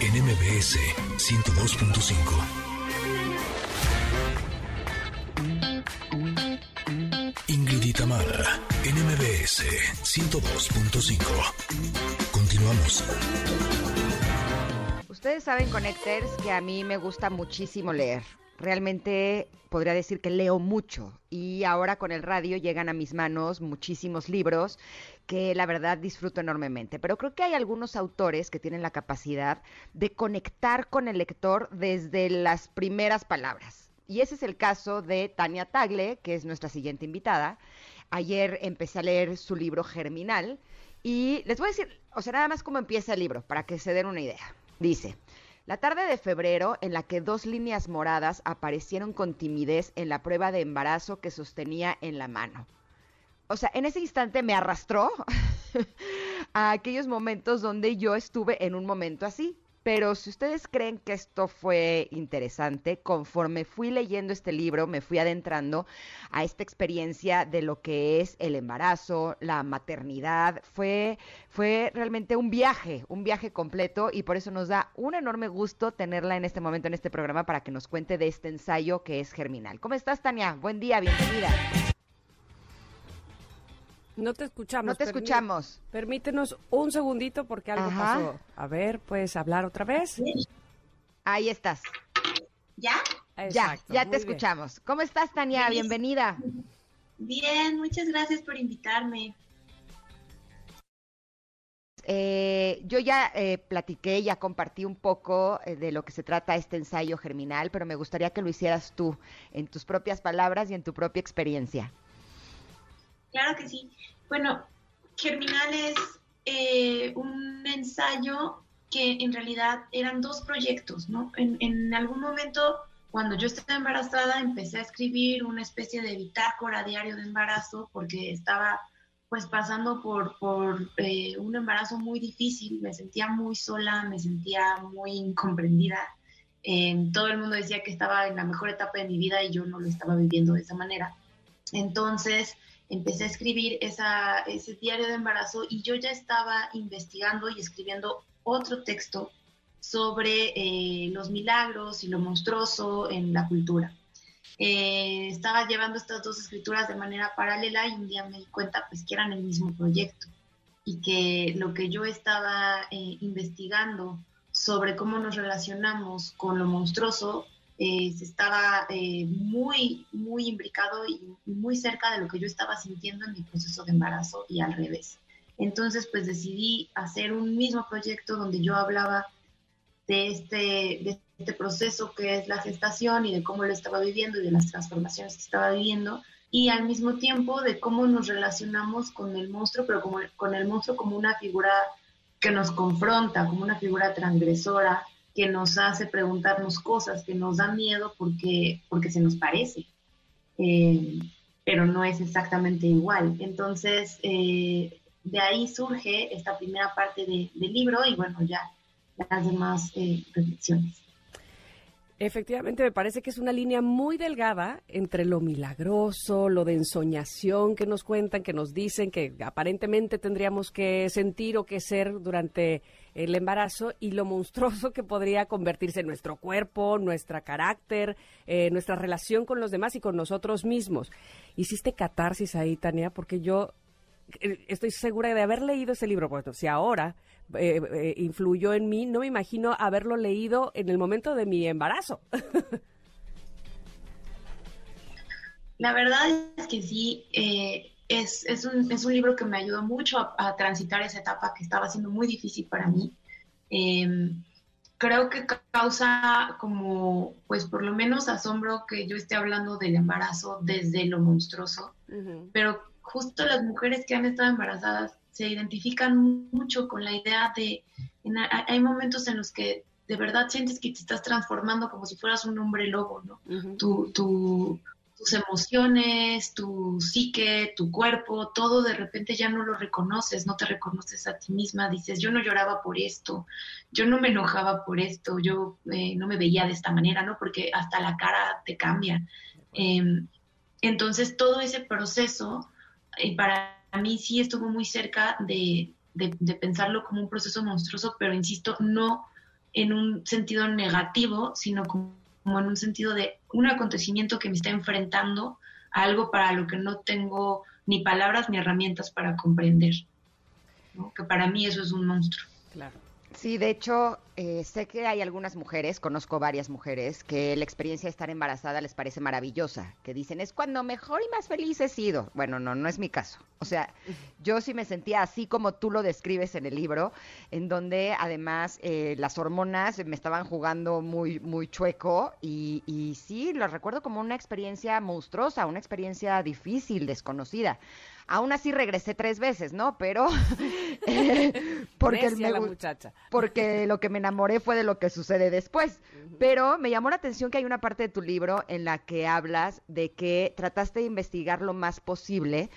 en MBS 102.5. Ingrid y Tamara en MBS 102.5. Continuamos. Ustedes saben, Connectors, que a mí me gusta muchísimo leer realmente podría decir que leo mucho y ahora con el radio llegan a mis manos muchísimos libros que la verdad disfruto enormemente. Pero creo que hay algunos autores que tienen la capacidad de conectar con el lector desde las primeras palabras. Y ese es el caso de Tania Tagle, que es nuestra siguiente invitada. Ayer empecé a leer su libro Germinal y les voy a decir, o sea, nada más cómo empieza el libro, para que se den una idea. Dice, la tarde de febrero, en la que dos líneas moradas aparecieron con timidez en la prueba de embarazo que sostenía en la mano. O sea, en ese instante me arrastró a aquellos momentos donde yo estuve en un momento así. Pero si ustedes creen que esto fue interesante, conforme fui leyendo este libro, me fui adentrando a esta experiencia de lo que es el embarazo, la maternidad. Fue, fue realmente un viaje, un viaje completo y por eso nos da un enorme gusto tenerla en este momento en este programa para que nos cuente de este ensayo que es Germinal. ¿Cómo estás, Tania? Buen día, bienvenida. No te escuchamos. No te escuchamos. Permítenos un segundito porque algo pasó. A ver, ¿puedes hablar otra vez? Ahí estás. ¿Ya? ya, ya te escuchamos. ¿Cómo estás, Tania? Bienvenida. Bien, muchas gracias por invitarme. Eh, yo ya eh, platiqué, ya compartí un poco eh, de lo que se trata este ensayo germinal, pero me gustaría que lo hicieras tú, en tus propias palabras y en tu propia experiencia. Claro que sí. Bueno, Germinal es eh, un ensayo que en realidad eran dos proyectos, ¿no? En, algún momento cuando yo estaba embarazada empecé a escribir una especie de bitácora diario de embarazo porque estaba pues pasando por, por eh, un embarazo muy difícil, me sentía muy sola, me sentía muy incomprendida. todo el mundo decía que estaba en la mejor etapa de mi vida y yo no lo estaba viviendo de esa manera. Entonces empecé a escribir esa, ese diario de embarazo y yo ya estaba investigando y escribiendo otro texto sobre eh, los milagros y lo monstruoso en la cultura. Eh, estaba llevando estas dos escrituras de manera paralela y un día me di cuenta pues que eran el mismo proyecto y que lo que yo estaba eh, investigando sobre cómo nos relacionamos con lo monstruoso eh, estaba muy, muy imbricado y muy cerca de lo que yo estaba sintiendo en mi proceso de embarazo y al revés. Entonces, pues decidí hacer un mismo proyecto donde yo hablaba de este, de este proceso que es la gestación y de cómo lo estaba viviendo y de las transformaciones que estaba viviendo y al mismo tiempo de cómo nos relacionamos con el monstruo, pero como, con el monstruo como una figura que nos confronta, como una figura transgresora, que nos hace preguntarnos cosas, que nos da miedo porque, porque se nos parece, eh, pero no es exactamente igual. Entonces, eh, de ahí surge esta primera parte del libro y bueno, ya las demás eh, reflexiones. Efectivamente, me parece que es una línea muy delgada entre lo milagroso, lo de ensoñación que nos cuentan, que nos dicen que aparentemente tendríamos que sentir o que ser durante el embarazo y lo monstruoso que podría convertirse en nuestro cuerpo, nuestro carácter, eh, nuestra relación con los demás y con nosotros mismos. Hiciste catarsis ahí, Tania, porque yo eh, estoy segura de haber leído ese libro, bueno, si ahora eh, eh, influyó en mí, no me imagino haberlo leído en el momento de mi embarazo. La verdad es que sí, es, es, un, es, un, libro que me ayudó mucho a, transitar esa etapa que estaba siendo muy difícil para mí. Em, creo que causa como, pues por lo menos asombro que yo esté hablando del embarazo desde lo monstruoso, pero justo las mujeres que han estado embarazadas se identifican mucho con la idea de, hay momentos en los que de verdad sientes que te estás transformando como si fueras un hombre lobo, ¿no? Tus emociones, tu psique, tu cuerpo, todo de repente ya no lo reconoces, no te reconoces a ti misma, dices, yo no lloraba por esto, yo no me enojaba por esto, yo eh, no me veía de esta manera, ¿no? Porque hasta la cara te cambia. Em, entonces todo ese proceso y para mí sí estuvo muy cerca de, pensarlo como un proceso monstruoso, pero insisto, no en un sentido negativo, sino como, en un sentido de un acontecimiento que me está enfrentando a algo para lo que no tengo ni palabras ni herramientas para comprender. Que para mí eso es un monstruo. Claro. Sí, de hecho, eh, sé que hay algunas mujeres, conozco varias mujeres, que la experiencia de estar embarazada les parece maravillosa, que dicen, es cuando mejor y más feliz he sido. Bueno, no, no es mi caso. O sea, yo sí me sentía así como tú lo describes en el libro, en donde además eh, las hormonas me estaban jugando muy, muy chueco y, y sí, lo recuerdo como una experiencia monstruosa, una experiencia difícil, desconocida. Aún así regresé tres veces, ¿no? Pero eh, porque, la muchacha. porque lo que me enamoré fue de lo que sucede después. Pero me llamó la atención que hay una parte de tu libro en la que hablas de que trataste de investigar lo más posible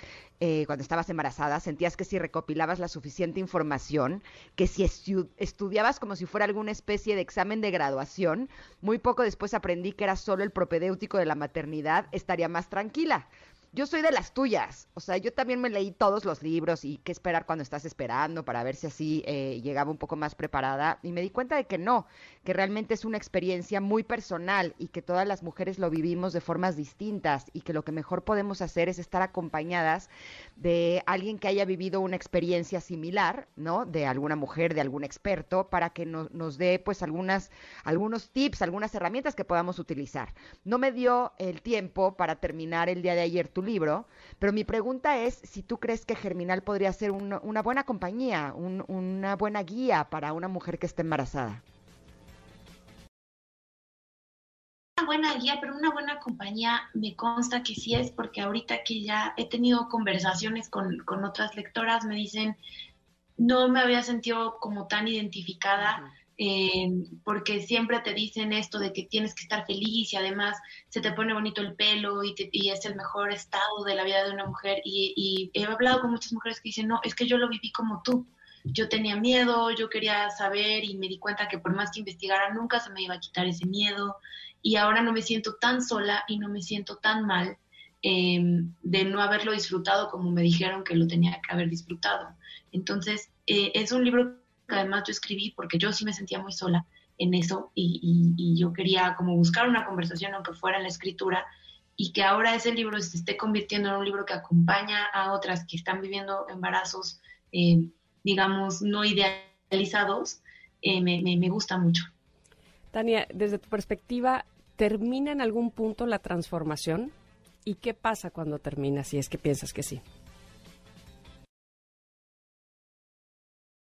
eh, cuando estabas embarazada, sentías que si recopilabas la suficiente información, que si estudiabas como si fuera alguna especie de examen de graduación, muy poco después aprendí que era solo el propedéutico de la maternidad, estaría más tranquila yo soy de las tuyas. O sea, yo también me leí todos los libros y qué esperar cuando estás esperando para ver si así eh, llegaba un poco más preparada. Y me di cuenta de que no, que realmente es una experiencia muy personal y que todas las mujeres lo vivimos de formas distintas y que lo que mejor podemos hacer es estar acompañadas de alguien que haya vivido una experiencia similar, ¿no? De alguna mujer, de algún experto, para que nos dé pues algunas, algunos tips, algunas herramientas que podamos utilizar. No me dio el tiempo para terminar el día de ayer libro, pero mi pregunta es si tú crees que Germinal podría ser una buena compañía, una buena guía para una mujer que esté embarazada. Una buena guía, pero una buena compañía me consta que sí es, porque ahorita que ya he tenido conversaciones con, otras lectoras, me dicen, no me había sentido como tan identificada. Eh, porque siempre te dicen esto de que tienes que estar feliz y además se te pone bonito el pelo y, es el mejor estado de la vida de una mujer. Y, he hablado con muchas mujeres que dicen, no, es que yo lo viví como tú. Yo tenía miedo, yo quería saber y me di cuenta que por más que investigara nunca se me iba a quitar ese miedo y ahora no me siento tan sola y no me siento tan mal em, de no haberlo disfrutado como me dijeron que lo tenía que haber disfrutado. Entonces, eh, es un libro además yo escribí porque yo sí me sentía muy sola en eso y, yo quería como buscar una conversación aunque fuera en la escritura y que ahora ese libro se esté convirtiendo en un libro que acompaña a otras que están viviendo embarazos, eh, digamos, no idealizados, eh, me, me gusta mucho. Tania, desde tu perspectiva, ¿termina en algún punto la transformación? ¿Y qué pasa cuando termina, si es que piensas que sí?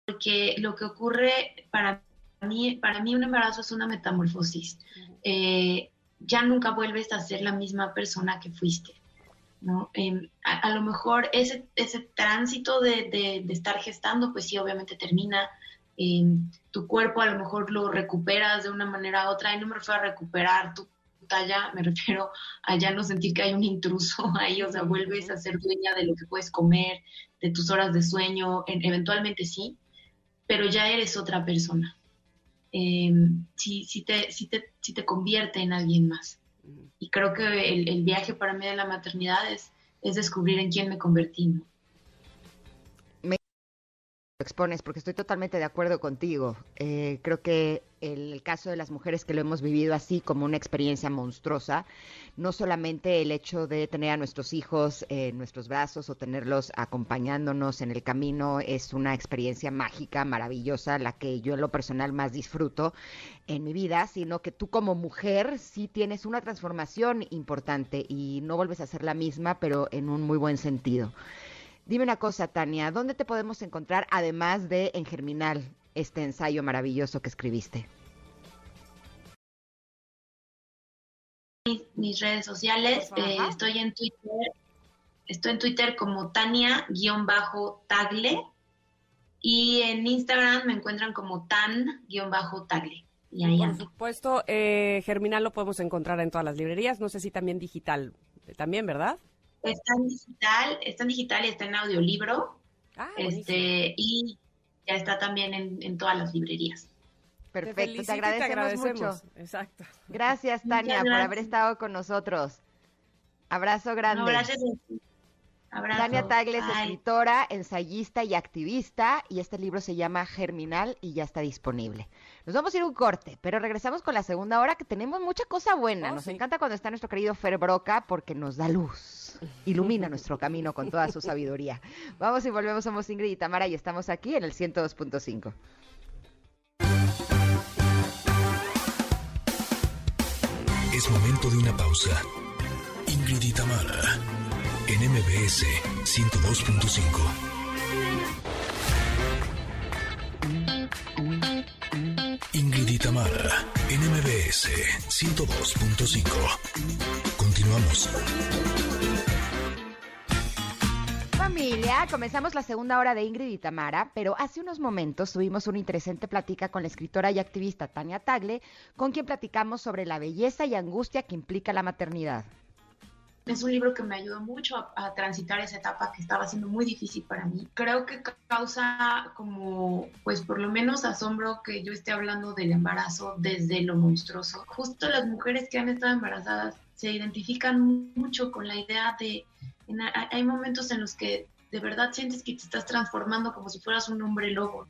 Porque lo que ocurre para mí, para mí un embarazo es una metamorfosis. Eh, ya nunca vuelves a ser la misma persona que fuiste. ¿no? Em, a, lo mejor ese, ese tránsito de, estar gestando, pues sí, obviamente termina. Em, tu cuerpo a lo mejor lo recuperas de una manera u otra, y no me refiero a recuperar tu talla, me refiero a ya no sentir que hay un intruso ahí, o sea, vuelves a ser dueña de lo que puedes comer, de tus horas de sueño, eventualmente sí, pero ya eres otra persona. Eh, sí, te, te, te convierte en alguien más. Y creo que el, viaje para mí de la maternidad es, es descubrir en quién me convertí expones, porque estoy totalmente de acuerdo contigo. Eh, creo que el, caso de las mujeres que lo hemos vivido así como una experiencia monstruosa, no solamente el hecho de tener a nuestros hijos en nuestros brazos o tenerlos acompañándonos en el camino es una experiencia mágica, maravillosa, la que yo en lo personal más disfruto en mi vida, sino que tú como mujer sí tienes una transformación importante y no vuelves a ser la misma, pero en un muy buen sentido. Dime una cosa, Tania, ¿dónde te podemos encontrar además de en Germinal, este ensayo maravilloso que escribiste? Mis, redes sociales, eh, estoy en Twitter, estoy en Twitter como Tania-Tagle y en Instagram me encuentran como Tan-Tagle. Y ahí Por supuesto, eh, Germinal lo podemos encontrar en todas las librerías, no sé si también digital, también, ¿verdad? Está en digital, está en digital y está en audiolibro. Ah, este, y ya está también en, todas las librerías. Perfecto, te, agradecemos, mucho. Exacto. Gracias, Tania, por haber estado con nosotros. Abrazo grande. gracias. Tania Tagle es escritora, ensayista y activista y este libro se llama Germinal y ya está disponible. Nos vamos a ir un corte, pero regresamos con la segunda hora que tenemos mucha cosa buena. Oh, nos encanta cuando está nuestro querido Fer Broca porque nos da luz, ilumina nuestro camino con toda su sabiduría. Vamos y volvemos, somos Ingrid y Tamara y estamos aquí en el 102.5. Es momento de una pausa. Ingrid y Tamara en MBS 102.5. Ingrid y Tamara, en MBS 102.5. Continuamos. Familia, comenzamos la segunda hora de Ingrid y Tamara, pero hace unos momentos tuvimos una interesante plática con la escritora y activista Tania Tagle, con quien platicamos sobre la belleza y angustia que implica la maternidad es un libro que me ayudó mucho a, transitar esa etapa que estaba siendo muy difícil para mí. Creo que causa como, pues por lo menos asombro que yo esté hablando del embarazo desde lo monstruoso. Justo las mujeres que han estado embarazadas se identifican mucho con la idea de, hay momentos en los que de verdad sientes que te estás transformando como si fueras un hombre lobo.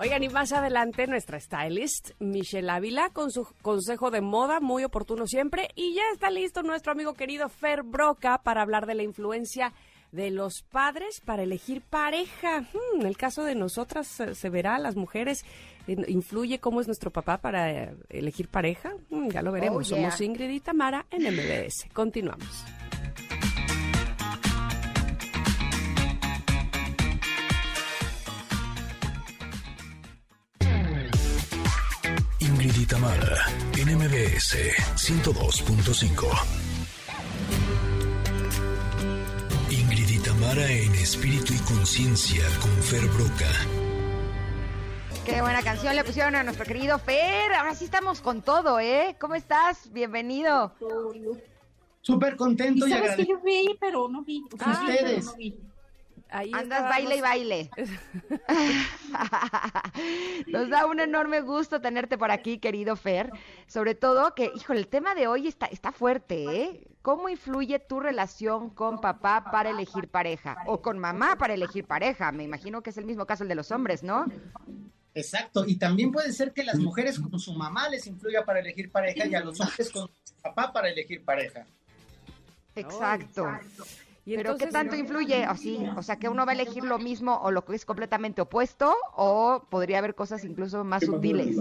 Oigan, y más adelante nuestra stylist, Michelle Ávila, con su consejo de moda, muy oportuno siempre. Y ya está listo nuestro amigo querido Fer Broca para hablar de la influencia de los padres para elegir pareja. Hmm, en el caso de nosotras, ¿se verá las mujeres? ¿Influye cómo es nuestro papá para eh, elegir pareja? Hmm, ya lo veremos. Oh, Somos Ingrid y Tamara en MBS. Continuamos. Ingrid Tamara, NMBS 102.5. Ingrid Tamara en espíritu y conciencia con Fer Broca Qué buena canción le pusieron a nuestro querido Fer. Ahora sí estamos con todo, ¿eh? ¿Cómo estás? Bienvenido. Súper contento y, y sabes que yo vi, pero no vi. Ustedes. No vi. Ahí Andas baile y baile. Nos da un enorme gusto tenerte por aquí, querido Fer. Sobre todo que, híjole, el tema de hoy está, está fuerte, ¿eh? ¿Cómo influye tu relación con papá para elegir pareja? O con mamá para elegir pareja. Me imagino que es el mismo caso el de los hombres, ¿no? Exacto, y también puede ser que las mujeres con su mamá les influya para elegir pareja y a los hombres con su papá para elegir pareja. Exacto. Pero ¿qué tanto influye? Así, o sea, que uno va a elegir lo mismo o lo que es completamente opuesto o podría haber cosas incluso más sutiles.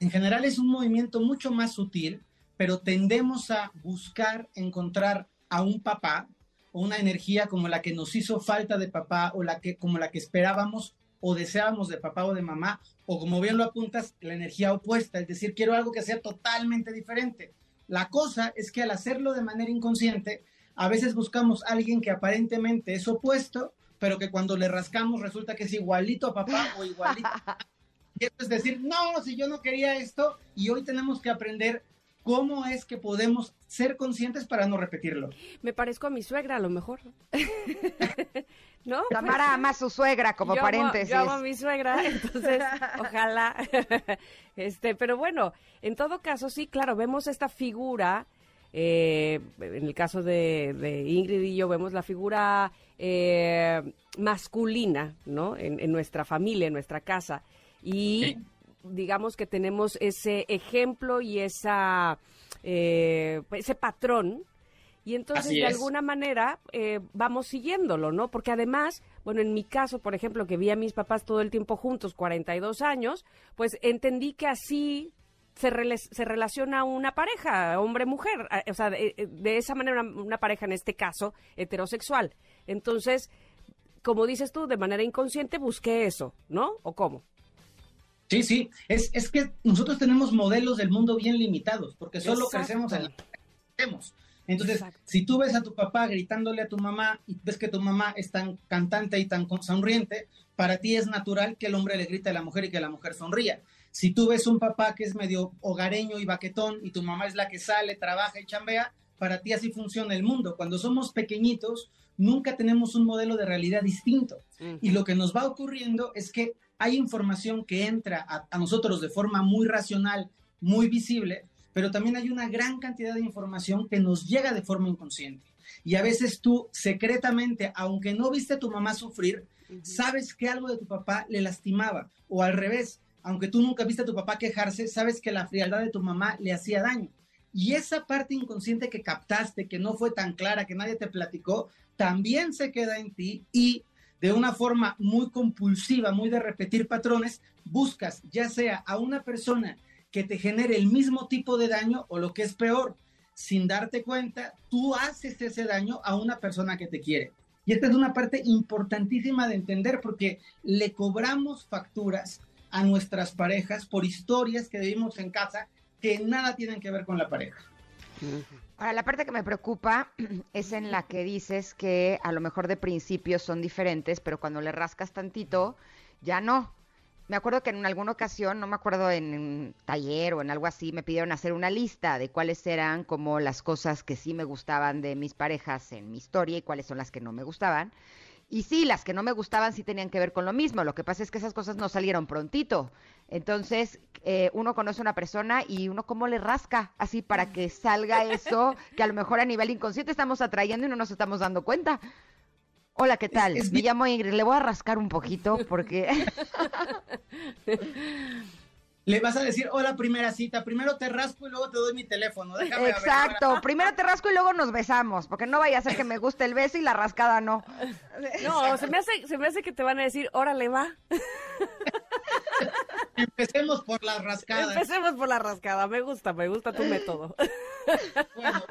En general es un movimiento mucho más sutil, pero tendemos a buscar encontrar a un papá o una energía como la que nos hizo falta de papá o la que como la que esperábamos o deseábamos de papá o de mamá o como bien lo apuntas, la energía opuesta, es decir, quiero algo que sea totalmente diferente. La cosa es que al hacerlo de manera inconsciente, a veces buscamos a alguien que aparentemente es opuesto, pero que cuando le rascamos resulta que es igualito a papá o igualito. y es decir, no, si yo no quería esto, y hoy tenemos que aprender cómo es que podemos ser conscientes para no repetirlo. Me parezco a mi suegra, a lo mejor. ¿No? Tamara ama a su suegra, como paréntesis. yo amo a mi suegra, entonces, ojalá. este, pero bueno, en todo caso, sí, claro, vemos esta figura eh, en el caso de, Ingrid y yo vemos la figura eh, masculina, ¿no? En, nuestra familia, en nuestra casa. Y digamos que tenemos ese ejemplo y esa, eh, ese patrón. Y entonces, de alguna manera, vamos siguiéndolo, ¿no? Porque además, bueno, en mi caso, por ejemplo, que vi a mis papás todo el tiempo juntos, 42 años, pues entendí que así se, se relaciona una pareja, hombre-mujer, o sea, de, esa manera una, pareja en este caso heterosexual. Entonces, como dices tú, de manera inconsciente busqué eso, ¿no? ¿O cómo? Sí, sí, es, es que nosotros tenemos modelos del mundo bien limitados, porque solo crecemos en la crecemos. Entonces, si tú ves a tu papá gritándole a tu mamá y ves que tu mamá es tan cantante y tan sonriente, para ti es natural que el hombre le grite a la mujer y que la mujer sonría. Si tú ves un papá que es medio hogareño y baquetón y tu mamá es la que sale, trabaja y chambea, para ti así funciona el mundo. Cuando somos pequeñitos, nunca tenemos un modelo de realidad distinto. Y lo que nos va ocurriendo es que hay información que entra a, nosotros de forma muy racional, muy visible, pero también hay una gran cantidad de información que nos llega de forma inconsciente. Y a veces tú secretamente, aunque no viste a tu mamá sufrir, sabes que algo de tu papá le lastimaba. O al revés, aunque tú nunca viste a tu papá quejarse, sabes que la frialdad de tu mamá le hacía daño. Y esa parte inconsciente que captaste, que no fue tan clara, que nadie te platicó, también se queda en ti y de una forma muy compulsiva, muy de repetir patrones, buscas ya sea a una persona que te genere el mismo tipo de daño o lo que es peor, sin darte cuenta, tú haces ese daño a una persona que te quiere. Y esta es una parte importantísima de entender porque le cobramos facturas a nuestras parejas por historias que vivimos en casa que nada tienen que ver con la pareja. Ahora, la parte que me preocupa es en la que dices que a lo mejor de principio son diferentes, pero cuando le rascas tantito, ya no. Me acuerdo que en alguna ocasión, no me acuerdo en un taller o en algo así, me pidieron hacer una lista de cuáles eran como las cosas que sí me gustaban de mis parejas en mi historia y cuáles son las que no me gustaban. Y sí, las que no me gustaban sí tenían que ver con lo mismo. Lo que pasa es que esas cosas no salieron prontito. Entonces, eh, uno conoce a una persona y uno cómo le rasca así para que salga eso que a lo mejor a nivel inconsciente estamos atrayendo y no nos estamos dando cuenta. Hola, ¿qué tal? Me llamo Ingrid. Le voy a rascar un poquito porque... le vas a decir, hola, primera cita, primero te rasco y luego te doy mi teléfono. Exacto, primero te rasco y luego nos besamos, porque no vaya a ser que me guste el beso y la rascada no. No, se me hace, se me hace que te van a decir, órale, va. Empecemos por la rascada. Empecemos por la rascada, me gusta, me gusta tu método. Bueno,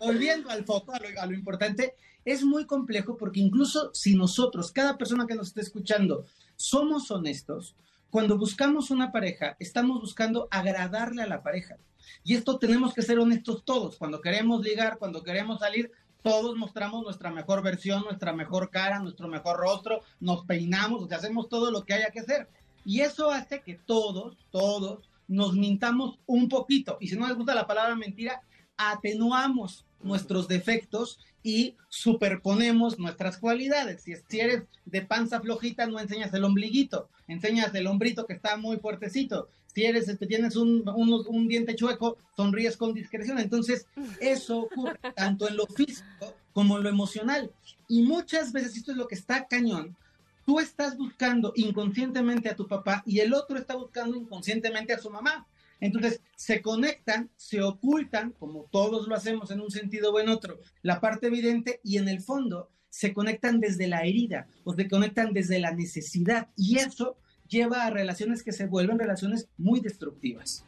volviendo al foco, a lo, a lo importante, es muy complejo porque incluso si nosotros, cada persona que nos esté escuchando, somos honestos, cuando buscamos una pareja, estamos buscando agradarle a la pareja. Y esto tenemos que ser honestos todos. Cuando queremos ligar, cuando queremos salir, todos mostramos nuestra mejor versión, nuestra mejor cara, nuestro mejor rostro, nos peinamos, o sea, hacemos todo lo que haya que hacer. Y eso hace que todos, todos nos mintamos un poquito. Y si no les gusta la palabra mentira, atenuamos nuestros defectos y superponemos nuestras cualidades. Si, si eres de panza flojita, no enseñas el ombliguito, enseñas el hombrito que está muy fuertecito. Si eres, este, tienes un, un, diente chueco, sonríes con discreción. Entonces, eso ocurre tanto en lo físico como en lo emocional. Y muchas veces, esto es lo que está cañón, tú estás buscando inconscientemente a tu papá y el otro está buscando inconscientemente a su mamá. Entonces, se conectan, se ocultan, como todos lo hacemos en un sentido o en otro, la parte evidente y en el fondo se conectan desde la herida o se conectan desde la necesidad. Y eso lleva a relaciones que se vuelven relaciones muy destructivas.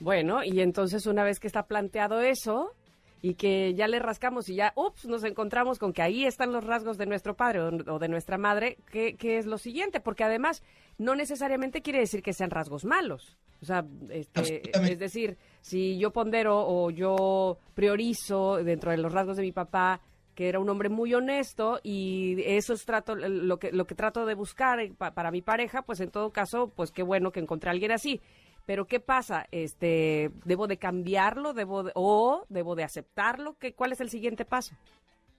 Bueno, y entonces una vez que está planteado eso, y que ya le rascamos y ya, ups, nos encontramos con que ahí están los rasgos de nuestro padre o, de nuestra madre, ¿qué, es lo siguiente? Porque además no necesariamente quiere decir que sean rasgos malos. O sea, este, es decir, si yo pondero o yo priorizo dentro de los rasgos de mi papá que era un hombre muy honesto y eso es trato lo que lo que trato de buscar para mi pareja, pues en todo caso, pues qué bueno que encontré a alguien así. Pero ¿qué pasa? Este, ¿Debo de cambiarlo debo o debo de aceptarlo? ¿Qué, ¿Cuál es el siguiente paso?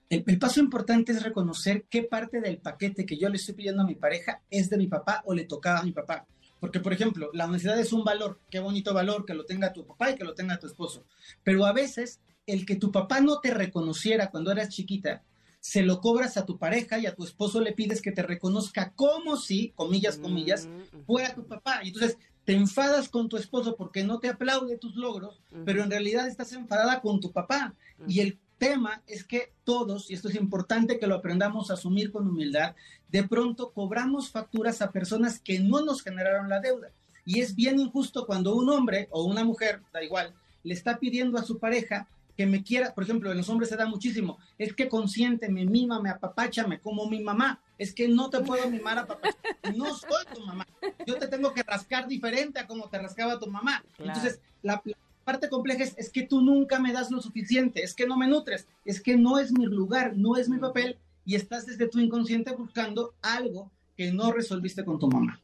El, paso importante es reconocer qué parte del paquete que yo le estoy pidiendo a mi pareja es de mi papá o le tocaba a mi papá. Porque, por ejemplo, la honestidad es un valor, qué bonito valor que lo tenga tu papá y que lo tenga tu esposo. Pero a veces, el que tu papá no te reconociera cuando eras chiquita, se lo cobras a tu pareja y a tu esposo le pides que te reconozca como si, comillas, comillas, mm, fuera tu papá. Y entonces te enfadas con tu esposo porque no te aplaude tus logros, pero en realidad estás enfadada con tu papá. Y el tema es que todos, y esto es importante que lo aprendamos a asumir con humildad, de pronto cobramos facturas a personas que no nos generaron la deuda. Y es bien injusto cuando un hombre o una mujer, da igual, le está pidiendo a su pareja que me quiera, por ejemplo, en los hombres se da muchísimo, es que consiénteme, mímame, apapáchame, como mi mamá, es que no te puedo mimar a papá, no soy tu mamá, yo te tengo que rascar diferente a como te rascaba tu mamá. Entonces, la, parte compleja es, es, que tú nunca me das lo suficiente, es que no me nutres, es que no es mi lugar, no es mi papel, y estás desde tu inconsciente buscando algo que no resolviste con tu mamá.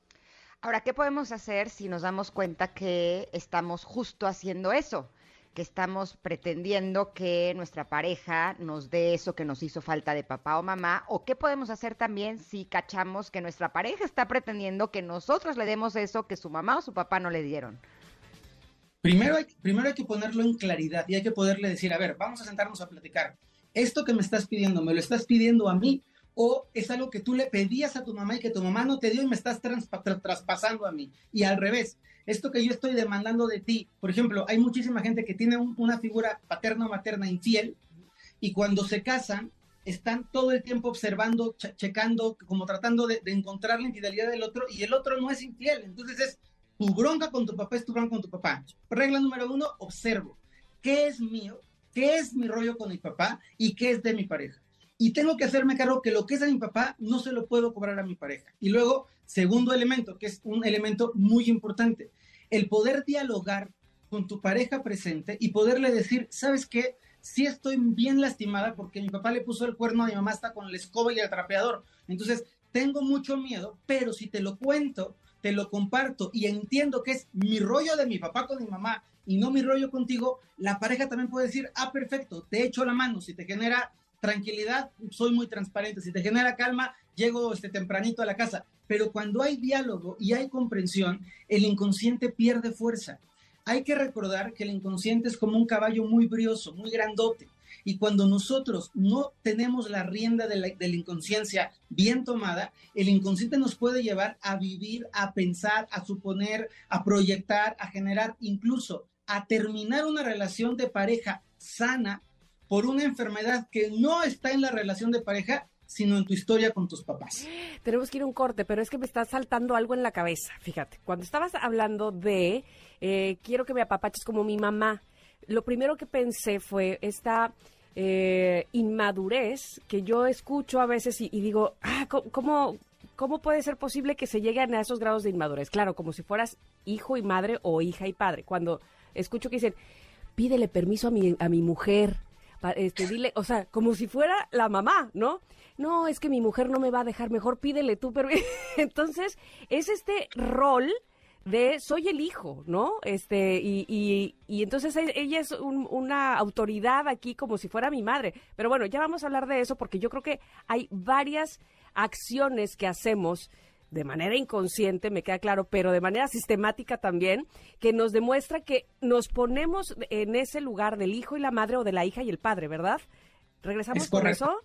Ahora, ¿qué podemos hacer si nos damos cuenta que estamos justo haciendo eso? Que estamos pretendiendo que nuestra pareja nos dé eso que nos hizo falta de papá o mamá, o qué podemos hacer también si cachamos que nuestra pareja está pretendiendo que nosotros le demos eso que su mamá o su papá no le dieron. Primero hay, primero hay que ponerlo en claridad y hay que poderle decir, a ver, vamos a sentarnos a platicar. Esto que me estás pidiendo, ¿me lo estás pidiendo a mí o es algo que tú le pedías a tu mamá y que tu mamá no te dio y me estás traspasando a mí? Y al revés, esto que yo estoy demandando de ti, por ejemplo, hay muchísima gente que tiene una figura paterna o materna infiel y cuando se casan están todo el tiempo observando, checando, como tratando de, encontrar la infidelidad del otro y el otro no es infiel. Entonces es tu bronca con tu papá, es tu bronca con tu papá. Regla número uno, observo. ¿Qué es mío? ¿Qué es mi rollo con mi papá? ¿Y qué es de mi pareja? y tengo que hacerme cargo que lo que es de mi papá no se lo puedo cobrar a mi pareja. Y luego, segundo elemento, que es un elemento muy importante, el poder dialogar con tu pareja presente y poderle decir, ¿sabes qué? Sí estoy bien lastimada porque mi papá le puso el cuerno a mi mamá está con la escoba y el trapeador. Entonces, tengo mucho miedo, pero si te lo cuento, te lo comparto y entiendo que es mi rollo de mi papá con mi mamá y no mi rollo contigo, la pareja también puede decir, ah, perfecto, te echo la mano, si te genera tranquilidad, soy muy transparente. Si te genera calma, llego este, tempranito a la casa. Pero cuando hay diálogo y hay comprensión, el inconsciente pierde fuerza. Hay que recordar que el inconsciente es como un caballo muy brioso, muy grandote. Y cuando nosotros no tenemos la rienda de la, de la, inconsciencia bien tomada, el inconsciente nos puede llevar a vivir, a pensar, a suponer, a proyectar, a generar, incluso a terminar una relación de pareja sana por una enfermedad que no está en la relación de pareja, sino en tu historia con tus papás. Tenemos que ir a un corte, pero es que me está saltando algo en la cabeza. Fíjate, cuando estabas hablando de eh, quiero que me apapaches como mi mamá, lo primero que pensé fue esta eh, inmadurez que yo escucho a veces y, digo, ah, ¿cómo, ¿cómo puede ser posible que se lleguen a esos grados de inmadurez? Claro, como si fueras hijo y madre o hija y padre. Cuando escucho que dicen, pídele permiso a mi, a mi mujer, este, dile, o sea, como si fuera la mamá, ¿no? No, es que mi mujer no me va a dejar, mejor pídele tú, pero entonces es este rol de soy el hijo, ¿no? Este, y, y, y entonces e, ella es una autoridad aquí como si fuera mi madre. Pero bueno, ya vamos a hablar de eso porque yo creo que hay varias acciones que hacemos de manera inconsciente, me queda claro, pero de manera sistemática también, que nos demuestra que nos ponemos en ese lugar del hijo y la madre o de la hija y el padre, ¿verdad? ¿Regresamos con eso?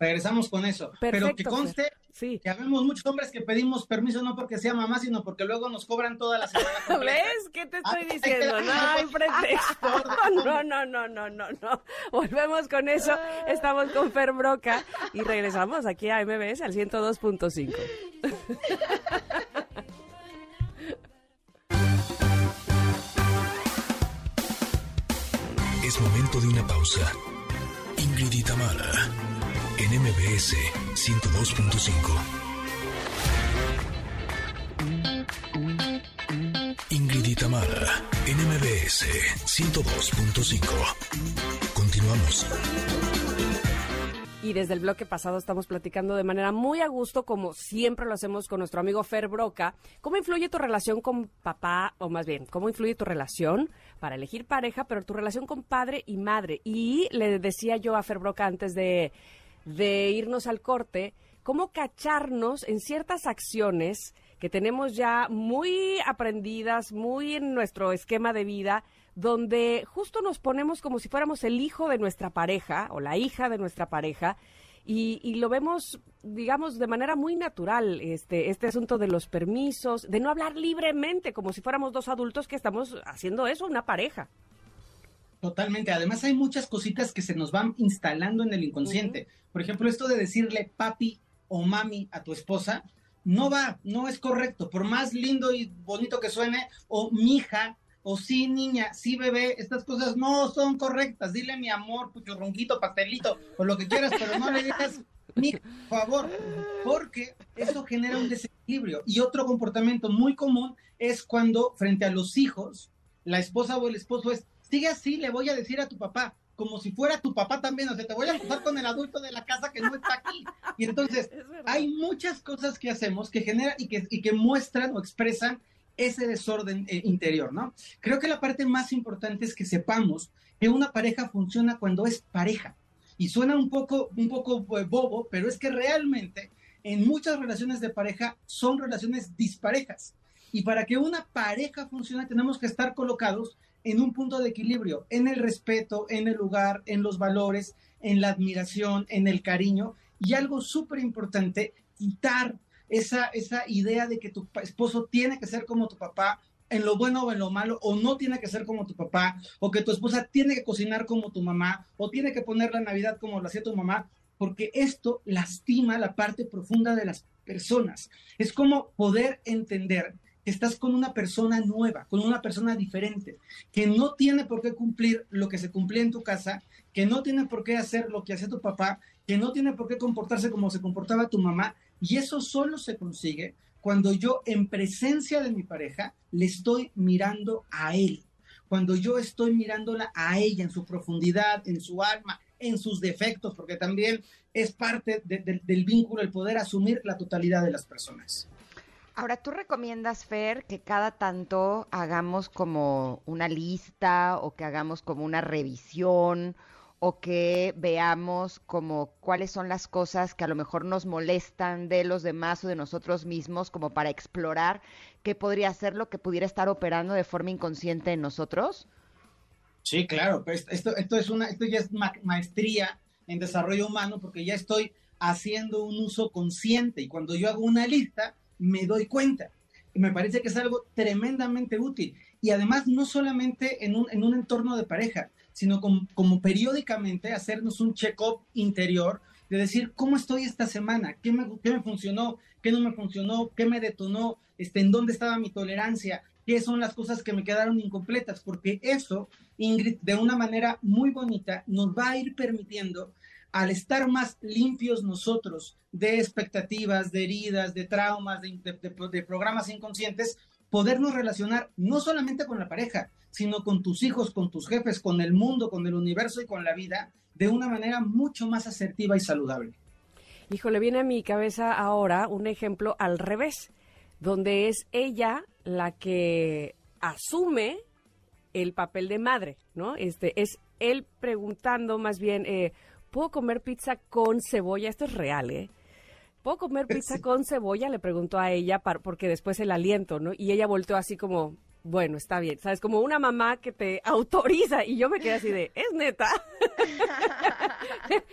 Regresamos con eso. Pero que conste sí. que habemos muchos hombres que pedimos permiso no porque sea mamá, sino porque luego nos cobran toda la semana. ¿Ves? ¿Qué te estoy diciendo? No hay pretexto. No, no, no, no, no, no. Volvemos con eso. Estamos con Fer Broca y regresamos aquí a MBS al 102.5. Es momento de una pausa. Ingrid en MBS 102.5. Ingrid y en MBS 102.5. Continuamos. Y desde el bloque pasado estamos platicando de manera muy a gusto, como siempre lo hacemos con nuestro amigo Fer Broca. ¿Cómo influye tu relación con papá, o más bien, cómo influye tu relación para elegir pareja, pero tu relación con padre y madre? Y le decía yo a Fer Broca antes de de irnos al corte, cómo cacharnos en ciertas acciones que tenemos ya muy aprendidas, muy en nuestro esquema de vida, donde justo nos ponemos como si fuéramos el hijo de nuestra pareja o la hija de nuestra pareja. Y, lo vemos, digamos, de manera muy natural, este, este asunto de los permisos, de no hablar libremente, como si fuéramos dos adultos que estamos haciendo eso, una pareja. Totalmente. Además hay muchas cositas que se nos van instalando en el inconsciente. Por ejemplo, esto de decirle papi o mami a tu esposa, no va, no es correcto. Por más lindo y bonito que suene, o mija, o sí niña, sí bebé, estas cosas no son correctas. Dile mi amor, puchurronquito, pastelito, o lo que quieras, pero no le digas mi favor, porque eso genera un desequilibrio. Y otro comportamiento muy común es cuando frente a los hijos, la esposa o el esposo es sigue así, le voy a decir a tu papá, como si fuera tu papá también, o sea, te voy a acusar con el adulto de la casa que no está aquí. Y entonces, hay muchas cosas que hacemos que generan y que, y que muestran o expresan ese desorden eh, interior, ¿no? Creo que la parte más importante es que sepamos que una pareja funciona cuando es pareja. Y suena un poco, un poco eh, bobo, pero es que realmente en muchas relaciones de pareja son relaciones disparejas. Y para que una pareja funcione tenemos que estar colocados en un punto de equilibrio, en el respeto, en el lugar, en los valores, en la admiración, en el cariño. Y algo súper importante, quitar esa, esa idea de que tu esposo tiene que ser como tu papá en lo bueno o en lo malo, o no tiene que ser como tu papá, o que tu esposa tiene que cocinar como tu mamá, o tiene que poner la Navidad como lo hacía tu mamá, porque esto lastima la parte profunda de las personas. Es como poder entender estás con una persona nueva, con una persona diferente, que no tiene por qué cumplir lo que se cumplía en tu casa, que no tiene por qué hacer lo que hacía tu papá, que no tiene por qué comportarse como se comportaba tu mamá, y eso solo se consigue cuando yo en presencia de mi pareja le estoy mirando a él, cuando yo estoy mirándola a ella en su profundidad, en su alma, en sus defectos, porque también es parte del vínculo el poder asumir la totalidad de las personas. Ahora, ¿tú recomiendas, Fer, que cada tanto hagamos como una lista o que hagamos como una revisión o que veamos como cuáles son las cosas que a lo mejor nos molestan de los demás o de nosotros mismos como para explorar qué podría ser lo que pudiera estar operando de forma inconsciente en nosotros? Sí, claro, pues esto, esto, es una, esto ya es maestría en desarrollo humano porque ya estoy haciendo un uso consciente y cuando yo hago una lista, me doy cuenta. Y me parece que es algo tremendamente útil. Y además, no solamente en un, en un entorno de pareja, sino como, periódicamente hacernos un check-up interior de decir cómo estoy esta semana, qué me, qué me funcionó, qué no me funcionó, qué me detonó, este, en dónde estaba mi tolerancia, qué son las cosas que me quedaron incompletas, porque eso, Ingrid, de una manera muy bonita, nos va a ir permitiendo al estar más limpios nosotros de expectativas, de heridas, de traumas, de, programas inconscientes, podernos relacionar no solamente con la pareja, sino con tus hijos, con tus jefes, con el mundo, con el universo y con la vida de una manera mucho más asertiva y saludable. Híjole, viene a mi cabeza ahora un ejemplo al revés, donde es ella la que asume el papel de madre, ¿no? Este es él preguntando más bien, eh, ¿puedo comer pizza con cebolla? Esto es real, ¿eh? ¿Puedo comer pizza con cebolla? Le preguntó a ella porque después el aliento, ¿no? Y ella volteó así como, bueno, está bien, ¿sabes? Como una mamá que te autoriza y yo me quedé así de, es neta.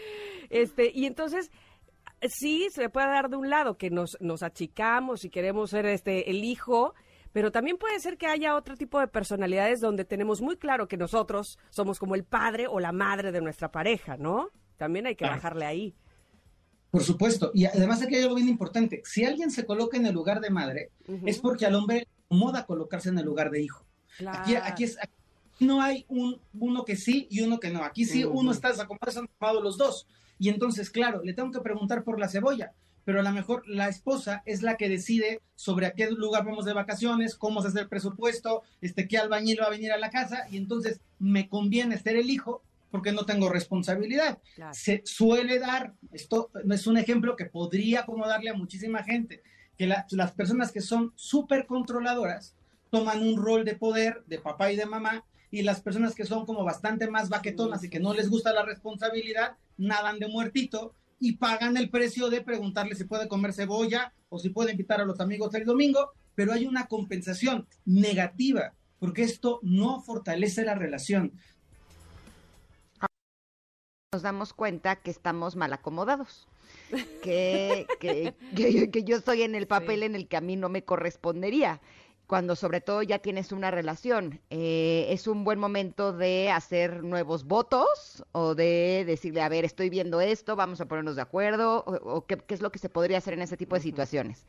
este, y entonces sí se puede dar de un lado que nos, nos achicamos y queremos ser este el hijo, pero también puede ser que haya otro tipo de personalidades donde tenemos muy claro que nosotros somos como el padre o la madre de nuestra pareja, ¿no? También hay que bajarle ahí. Por supuesto, y además aquí hay algo bien importante. Si alguien se coloca en el lugar de madre, es porque al hombre moda colocarse en el lugar de hijo. Aquí, aquí, es, no hay un, uno que sí y uno que no. Aquí sí, uno está desacomodado, los dos. Y entonces, claro, le tengo que preguntar por la cebolla, pero a lo mejor la esposa es la que decide sobre a qué lugar vamos de vacaciones, cómo se hace el presupuesto, este, qué albañil va a venir a la casa, y entonces me conviene ser el hijo porque no tengo responsabilidad. Se suele dar, esto es un ejemplo que podría acomodarle a muchísima gente, que las personas que son súper controladoras toman un rol de poder de papá y de mamá y las personas que son como bastante más baquetonas y que no les gusta la responsabilidad, nadan de muertito y pagan el precio de preguntarle si puede comer cebolla o si puede invitar a los amigos el domingo, pero hay una compensación negativa, porque esto no fortalece la relación. Nos damos cuenta que estamos mal acomodados. Que, que, que, yo estoy en el papel en el que a mí no me correspondería cuando sobre todo ya tienes una relación. Eh, ¿Es un buen momento de hacer nuevos votos o de decirle, a ver, estoy viendo esto, vamos a ponernos de acuerdo? ¿O, qué, es lo que se podría hacer en ese tipo de situaciones?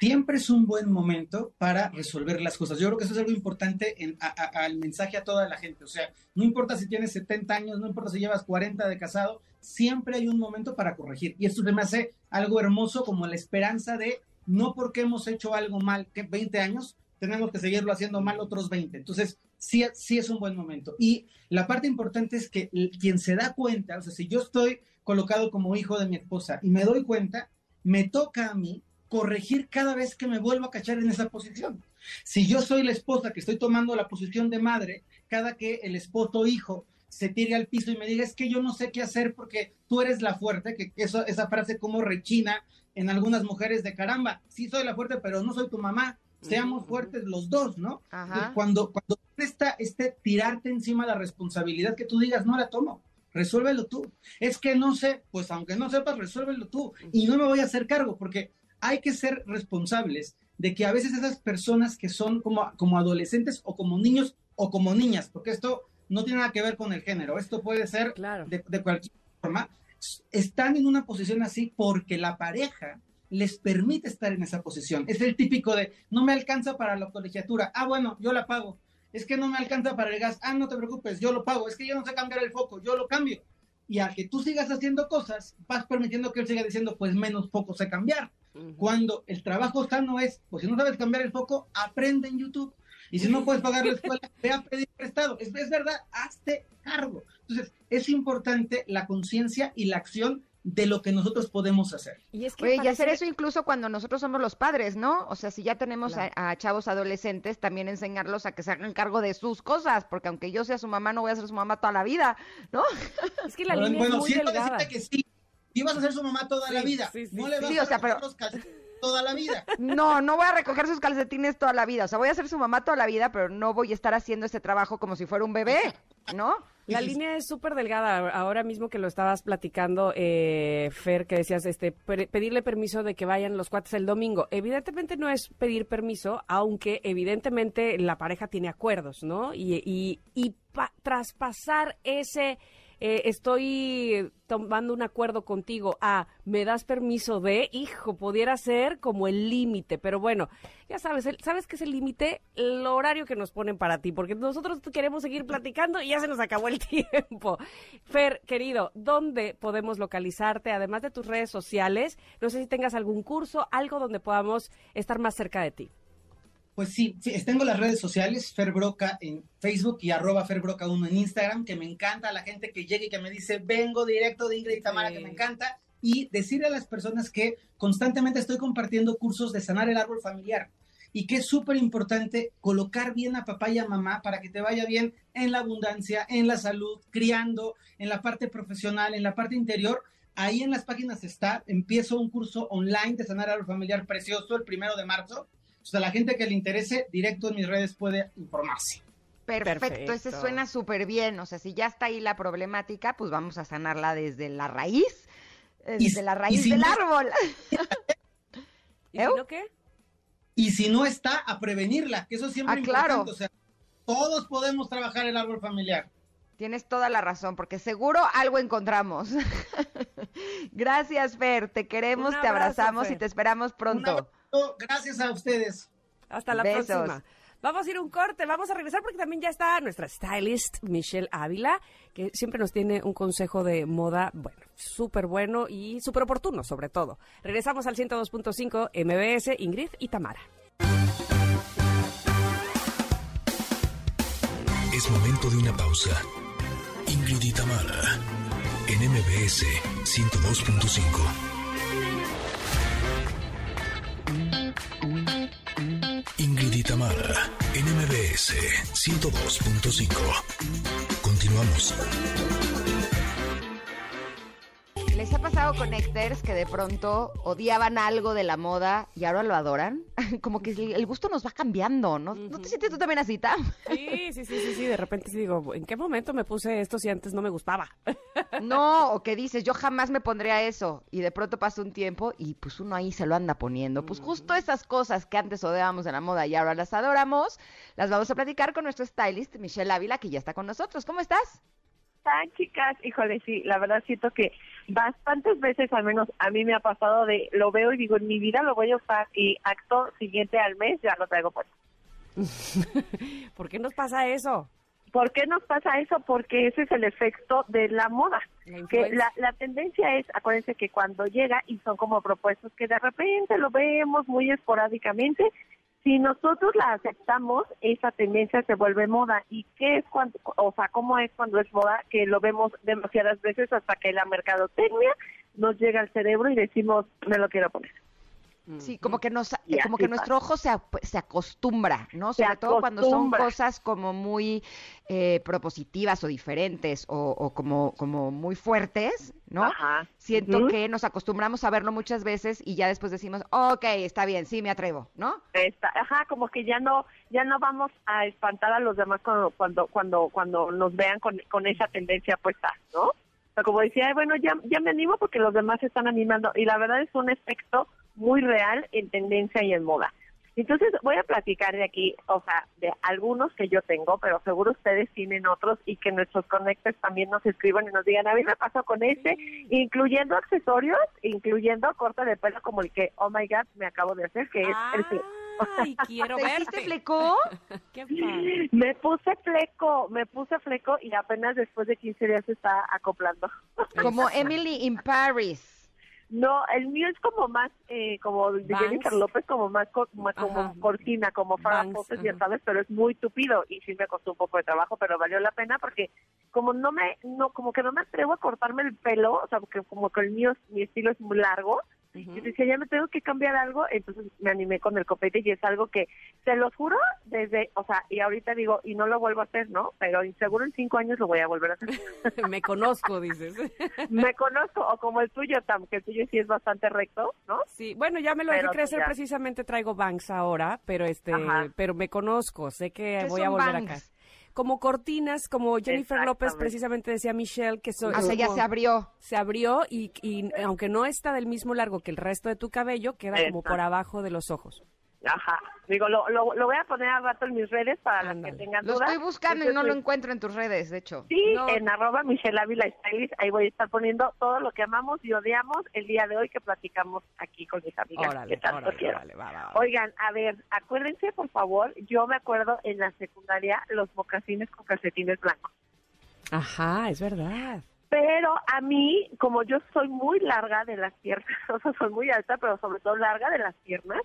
Siempre es un buen momento para resolver las cosas. Yo creo que eso es algo importante en, al mensaje a toda la gente. O sea, no importa si tienes 70 años, no importa si llevas 40 de casado, siempre hay un momento para corregir. Y esto se me hace algo hermoso como la esperanza de no porque hemos hecho algo mal que 20 años, tenemos que seguirlo haciendo mal otros 20. Entonces, sí, sí es un buen momento. Y la parte importante es que quien se da cuenta, o sea, si yo estoy colocado como hijo de mi esposa y me doy cuenta, me toca a mí corregir cada vez que me vuelvo a cachar en esa posición. Si yo soy la esposa que estoy tomando la posición de madre, cada que el esposo hijo se tire al piso y me diga, es que yo no sé qué hacer porque tú eres la fuerte, que eso, esa frase como rechina en algunas mujeres de caramba, sí soy la fuerte, pero no soy tu mamá, seamos fuertes los dos, ¿no? Cuando, cuando está este tirarte encima la responsabilidad que tú digas, no la tomo, resuélvelo tú. Es que no sé, pues aunque no sepas, resuélvelo tú. Y no me voy a hacer cargo, porque hay que ser responsables de que a veces esas personas que son como, como adolescentes o como niños o como niñas, porque esto no tiene nada que ver con el género, esto puede ser de, de cualquier forma, están en una posición así porque la pareja les permite estar en esa posición. Es el típico de, no me alcanza para la colegiatura, ah, bueno, yo la pago. Es que no me alcanza para el gas, ah, no te preocupes, yo lo pago. Es que yo no sé cambiar el foco, yo lo cambio. Y a que tú sigas haciendo cosas, vas permitiendo que él siga diciendo, pues menos foco sé cambiar. Cuando el trabajo sano es, pues si no sabes cambiar el foco, aprende en YouTube. Y si no puedes pagar la escuela, ve a pedir prestado. Es, es verdad, hazte cargo. Entonces, es importante la conciencia y la acción de lo que nosotros podemos hacer. Y, es que y hacer eso incluso cuando nosotros somos los padres, ¿no? O sea, si ya tenemos a, chavos adolescentes, también enseñarlos a que se hagan cargo de sus cosas, porque aunque yo sea su mamá, no voy a ser su mamá toda la vida, ¿no? Es que la línea bueno, es muy delgada. que sí, ibas a ser su mamá toda la vida, no le vas a o sea, pero... los toda la vida. No, no voy a recoger sus calcetines toda la vida. O sea, voy a ser su mamá toda la vida, pero no voy a estar haciendo ese trabajo como si fuera un bebé, ¿no? La línea es súper delgada. Ahora mismo que lo estabas platicando, eh, Fer, que decías, este, pedirle permiso de que vayan los cuates el domingo. Evidentemente no es pedir permiso, aunque evidentemente la pareja tiene acuerdos, ¿no? Y, y, y traspasar ese eh, estoy tomando un acuerdo contigo, ah, me das permiso de, hijo, pudiera ser como el límite, pero bueno, ya sabes, ¿sabes qué es el límite? El horario que nos ponen para ti, porque nosotros queremos seguir platicando y ya se nos acabó el tiempo. Fer, querido, ¿dónde podemos localizarte, además de tus redes sociales? No sé si tengas algún curso, algo donde podamos estar más cerca de ti. Pues sí, tengo las redes sociales, Ferbroca en Facebook y arroba Ferbroca1 en Instagram, que me encanta la gente que llega y que me dice, vengo directo de Ingrid y Tamara, que me encanta. Y decirle a las personas que constantemente estoy compartiendo cursos de sanar el árbol familiar y que es súper importante colocar bien a papá y a mamá para que te vaya bien en la abundancia, en la salud, criando, en la parte profesional, en la parte interior. Ahí en las páginas está, empiezo un curso online de sanar el árbol familiar precioso el primero de marzo o sea, la gente que le interese, directo en mis redes puede informarse. Perfecto, ese suena súper bien. O sea, si ya está ahí la problemática, pues vamos a sanarla desde la raíz, eh, desde la raíz del árbol. ¿Y si no qué? Y si no está, a prevenirla, que eso siempre ah, claro. O sea, todos podemos trabajar el árbol familiar. Tienes toda la razón, porque seguro algo encontramos. Gracias, Fer. Te queremos, te abrazamos y te esperamos pronto. Gracias a ustedes. Hasta la próxima. Vamos a ir un corte, vamos a regresar porque también ya está nuestra stylist Michelle Ávila, que siempre nos tiene un consejo de moda, bueno, súper bueno y súper oportuno sobre todo. Regresamos al 102.5 MBS, Ingrid y Tamara. Es momento de una pausa. Ingrid y Tamara, en MBS 102.5. y Tamara, NMBS 102.5. Continuamos. ¿Les ha pasado con exters que de pronto odiaban algo de la moda y ahora lo adoran? Como que el gusto nos va cambiando, ¿no? ¿No te sientes tú también así, Tam? Sí, sí, sí, sí, sí. De repente digo, ¿en qué momento me puse esto si antes no me gustaba? No, o que dices, yo jamás me pondría eso. Y de pronto pasa un tiempo y pues uno ahí se lo anda poniendo. Pues justo esas cosas que antes odiábamos en la moda y ahora las adoramos, las vamos a platicar con nuestro stylist, Michelle Ávila, que ya está con nosotros. ¿Cómo estás? Están, chicas? Híjole, sí, la verdad siento que bastantes veces, al menos a mí me ha pasado de, lo veo y digo, en mi vida lo voy a usar y acto siguiente al mes ya lo traigo puesto. ¿Por qué nos pasa eso? ¿Por qué nos pasa eso? Porque ese es el efecto de la moda. que la, la tendencia es, acuérdense que cuando llega y son como propuestos que de repente lo vemos muy esporádicamente, si nosotros la aceptamos, esa tendencia se vuelve moda. ¿Y qué es cuando, o sea, cómo es cuando es moda? Que lo vemos demasiadas veces hasta que la mercadotecnia nos llega al cerebro y decimos, me lo quiero poner. Sí, como que nos, como que nuestro ojo se, se acostumbra, ¿no? Sobre todo cuando son cosas como muy eh, propositivas o diferentes o, como, como muy fuertes, ¿no? Ajá. Siento que nos acostumbramos a verlo muchas veces y ya después decimos, ok, está bien, sí, me atrevo, ¿no? ajá, como que ya no, ya no vamos a espantar a los demás cuando, cuando, cuando, cuando nos vean con, con esa tendencia puesta, ¿no? O sea, como decía, bueno, ya, ya me animo porque los demás se están animando y la verdad es un efecto muy real en tendencia y en moda. Entonces voy a platicar de aquí, o sea, de algunos que yo tengo, pero seguro ustedes tienen otros y que nuestros conectes también nos escriban y nos digan, a mí me pasó con este, incluyendo accesorios, incluyendo corte de pelo como el que, oh my god, me acabo de hacer, que es el. Ay, quiero verte. fleco? Me puse fleco, me puse fleco y apenas después de 15 días se está acoplando. Como Emily in Paris. No, el mío es como más, eh, como de Jennifer López, como más, como, cortina, como para ya sabes, pero es muy tupido y sí me costó un poco de trabajo, pero valió la pena porque como no me, no, como que no me atrevo a cortarme el pelo, o sea, porque como que el mío, mi estilo es muy largo, y decía, ya me tengo que cambiar algo, entonces me animé con el copete y es algo que, se los juro, desde, o sea, y ahorita digo, y no lo vuelvo a hacer, ¿no? Pero seguro en cinco años lo voy a volver a hacer. me conozco, dices. me conozco, o como el tuyo, Tam, que el tuyo sí es bastante recto, ¿no? Sí, bueno, ya me lo dejé crecer, precisamente traigo banks ahora, pero este, pero me conozco, sé que voy a volver acá como cortinas, como Jennifer López precisamente decía Michelle, que o sea, ya se abrió. Se abrió y, y, aunque no está del mismo largo que el resto de tu cabello, queda como por abajo de los ojos. Ajá. Digo, lo, lo, voy a poner al rato en mis redes para que tengan dudas. Lo estoy buscando y no lo encuentro en tus redes, de hecho. Sí, en arroba Michelle Ávila Stylist, ahí voy a estar poniendo todo lo que amamos y odiamos el día de hoy que platicamos aquí con mis amigas. Oigan, a ver, acuérdense, por favor, yo me acuerdo en la secundaria los mocasines con calcetines blancos. Ajá, es verdad. Pero a mí, como yo soy muy larga de las piernas, o sea, soy muy alta, pero sobre todo larga de las piernas,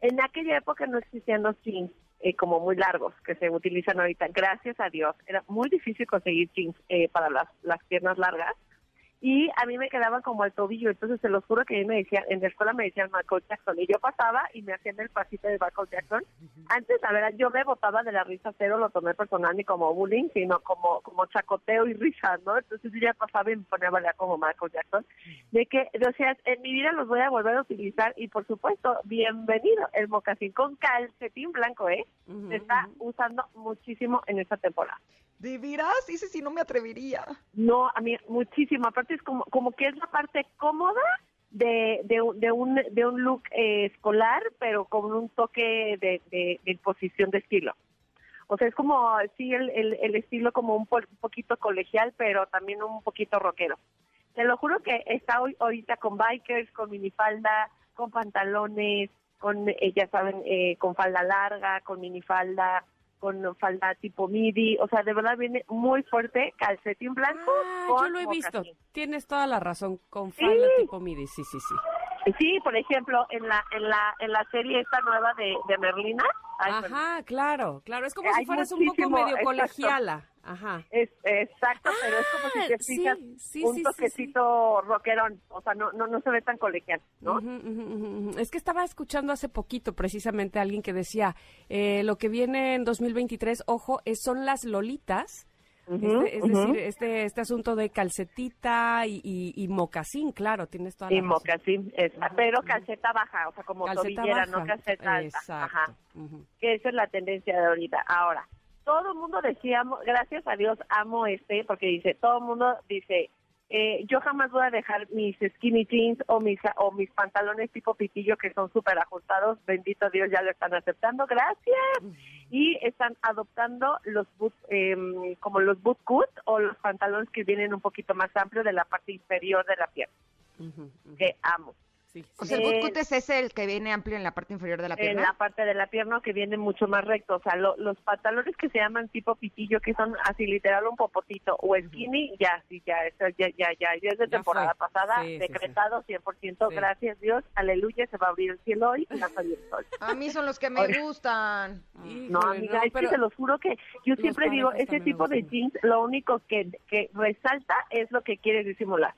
En aquella época no existían los jeans eh, como muy largos que se utilizan ahorita. Gracias a Dios. Era muy difícil conseguir jeans eh, para las, las piernas largas y a mí me quedaban como al tobillo, entonces se los juro que a mí me decían, en la escuela me decían Michael Jackson, y yo pasaba y me hacían el pasito de Michael Jackson. Antes, a ver, yo me botaba de la risa cero, lo tomé personal ni como bullying, sino como como chacoteo y risa, ¿no? Entonces yo ya pasaba y me ponía a bailar como Michael Jackson, de que, o sea, en mi vida los voy a volver a utilizar, y por supuesto, bienvenido, el mocasín con calcetín blanco, ¿eh? Se está usando muchísimo en esta temporada. ¿De veras? Dice si no me atrevería. No, a mí muchísimo. Aparte es como, como que es la parte cómoda de, de, de un, de un look eh, escolar, pero con un toque de, de, posición de estilo. O sea, es como, sí, el, el, estilo como un, poquito colegial, pero también un poquito rockero. Te lo juro que está hoy ahorita con bikers, con minifalda, con pantalones, con, eh, ya saben, eh, con falda larga, con minifalda, con falda tipo midi, o sea, de verdad viene muy fuerte, calcetín blanco. Ah, yo lo he visto, tienes toda la razón, con falda tipo midi, sí, sí, sí. Sí, por ejemplo, en la en la en la serie esta nueva de, de Merlina. Ajá, claro, claro, es como si fueras un poco medio colegiala. Ajá. Es, exacto, pero es como si te ah, fijas un toquecito rockerón, o sea, no, no, no se ve tan colegial, ¿no? Es que estaba escuchando hace poquito precisamente a alguien que decía, eh, lo que viene en 2023, ojo, es, son las lolitas, este, es decir, este, este asunto de calcetita y, y, mocasín, claro, tienes toda la Y mocasín, pero calceta baja, o sea, como tobillera, no calceta alta. Ajá. Que esa es la tendencia de ahorita. Ahora, todo el mundo decía, gracias a Dios amo este, porque dice, todo el mundo dice, eh, yo jamás voy a dejar mis skinny jeans o mis o mis pantalones tipo pitillo que son súper ajustados, bendito Dios ya lo están aceptando, gracias. Y están adoptando los boot, em, como los boot cut o los pantalones que vienen un poquito más amplios de la parte inferior de la pierna, que amo. O sea, el bootcut es ese el que viene amplio en la parte inferior de la pierna. En la parte de la pierna que viene mucho más recto. O sea, los pantalones que se llaman tipo pitillo, que son así literal un popotito, o skinny, ya, sí, ya, ya, ya, ya, ya es de temporada pasada, decretado 100%, gracias Dios, aleluya, se va a abrir el cielo hoy y va a salir el sol. A mí son los que me gustan. no, amiga, es que se los juro que yo siempre digo, ese tipo de jeans, lo único que, que resalta es lo que quieres disimular.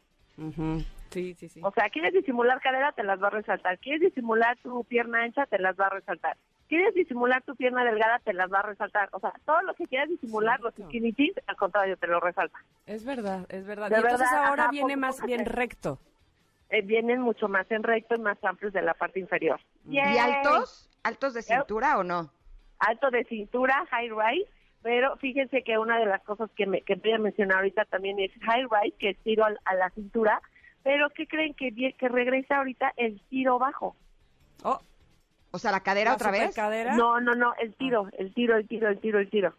Sí, sí, sí. O sea, quieres disimular cadera, te las va a resaltar. Quieres disimular tu pierna ancha, te las va a resaltar. Quieres disimular tu pierna delgada, te las va a resaltar. O sea, todo lo que quieras disimular, los skinny jeans, al contrario, te lo resalta. Es verdad, es verdad. y entonces ahora viene más bien recto. Eh, vienen mucho más en recto y más amplios de la parte inferior. ¿Y altos? ¿Altos de cintura o no? Alto de cintura, high rise. Pero fíjense que una de las cosas que, me, que voy a mencionar ahorita también es high rise, que es tiro a la cintura pero ¿qué creen que, que regresa ahorita el tiro bajo? Oh. O sea, la cadera otra vez. Cadera? No, no, no, el tiro, el tiro, el tiro, el tiro, el tiro.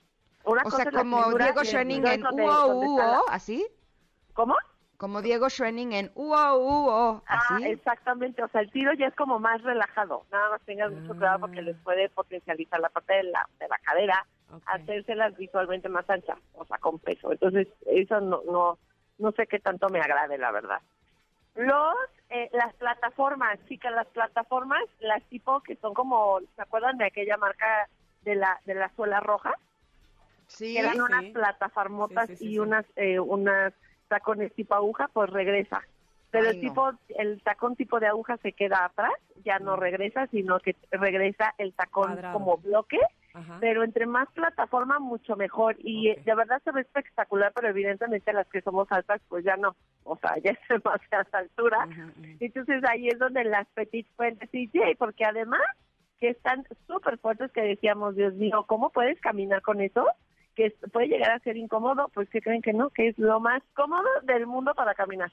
Una o sea, como Diego Schwenning en UO, ¿así? ¿Cómo? Como Diego Schwenning en UO, ah, ¿así? Ah, exactamente, o sea, el tiro ya es como más relajado. Nada más tengan mucho cuidado porque ah. les puede potencializar la parte de la, de la cadera, hacérselas visualmente más anchas, o sea, con peso. Entonces, eso no, no, no sé qué tanto me agrade, la verdad. Los, eh, las plataformas, chicas, las plataformas, las tipo que son como, ¿se acuerdan de aquella marca de la, de la suela roja? Sí. eran unas plataformotas y unas, eh, unas tacones tipo aguja, pues regresa. Pero el tipo, el tacón tipo de aguja se queda atrás, ya no regresa, sino que regresa el tacón como bloque pero entre más plataforma, mucho mejor. Y de verdad se ve espectacular, pero evidentemente las que somos altas, pues ya no. O sea, ya es demasiada altura. Entonces ahí es donde las petites pueden decir, sí, porque además que están súper fuertes que decíamos, Dios mío, ¿cómo puedes caminar con eso? Que puede llegar a ser incómodo, pues que creen que no, que es lo más cómodo del mundo para caminar.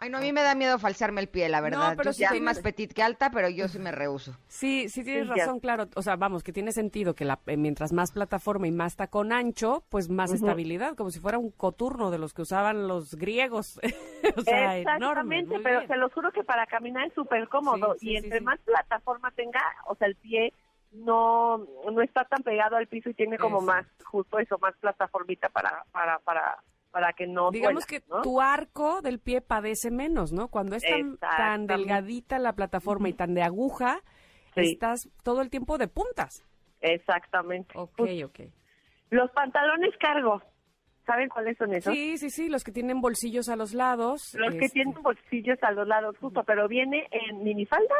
Ay, no, a mí me da miedo falsearme el pie, la verdad. No, pero yo soy más petit que alta, pero yo sí me rehuso. Sí, sí tienes razón, claro. O sea, vamos, que tiene sentido que la, eh, mientras más plataforma y más tacón ancho, pues más estabilidad, como si fuera un coturno de los que usaban los griegos. o sea, Exactamente, pero se lo juro que para caminar es súper cómodo. y entre más plataforma tenga, o sea, el pie no no está tan pegado al piso y tiene como más, justo eso, más plataformita para, para, para para que no digamos que tu arco del pie padece menos no cuando es tan, delgadita la plataforma y tan de aguja estás todo el tiempo de puntas. Exactamente. Ok, ok. Los pantalones cargo. ¿Saben cuáles son esos? Sí, sí, sí, los que tienen bolsillos a los lados. Los que este, tienen bolsillos a los lados, justo, pero viene en minifalda,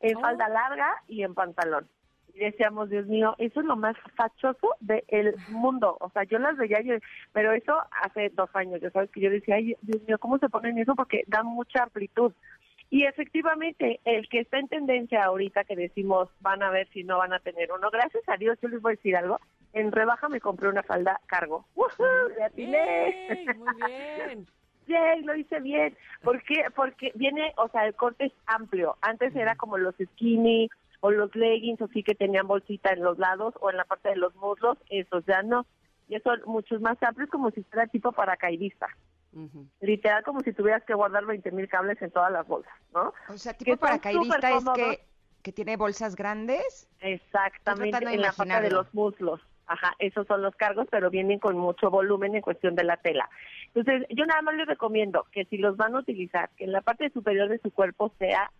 en Oh. falda larga y en pantalón. Y decíamos, Dios mío, eso es lo más fachoso del mundo. O sea, yo las veía, yo, pero eso hace dos años, ya sabes que yo decía, ay, Dios mío, ¿cómo se ponen eso? Porque da mucha amplitud. Y efectivamente, el que está en tendencia ahorita, que decimos, van a ver si no van a tener uno, gracias a Dios, yo les voy a decir algo, en rebaja me compré una falda cargo. ¡Woohoo! ¡Le atiné! Muy bien. Yay, lo hice bien. ¿Por qué? Porque viene, o sea, el corte es amplio. Antes era como los skinny o los leggings, o sí que tenían bolsita en los lados o en la parte de los muslos. Esos ya no. Ya son muchos más amplios, como si fuera tipo paracaidista. Literal, como si tuvieras que guardar 20 mil cables en todas las bolsas, ¿no? O sea, tipo paracaidista es que, que tiene bolsas grandes. Exactamente, en la parte de los muslos. Ajá, esos son los cargos, pero vienen con mucho volumen en cuestión de la tela. Entonces, yo nada más les recomiendo que si los van a utilizar, que en la parte superior de su cuerpo sea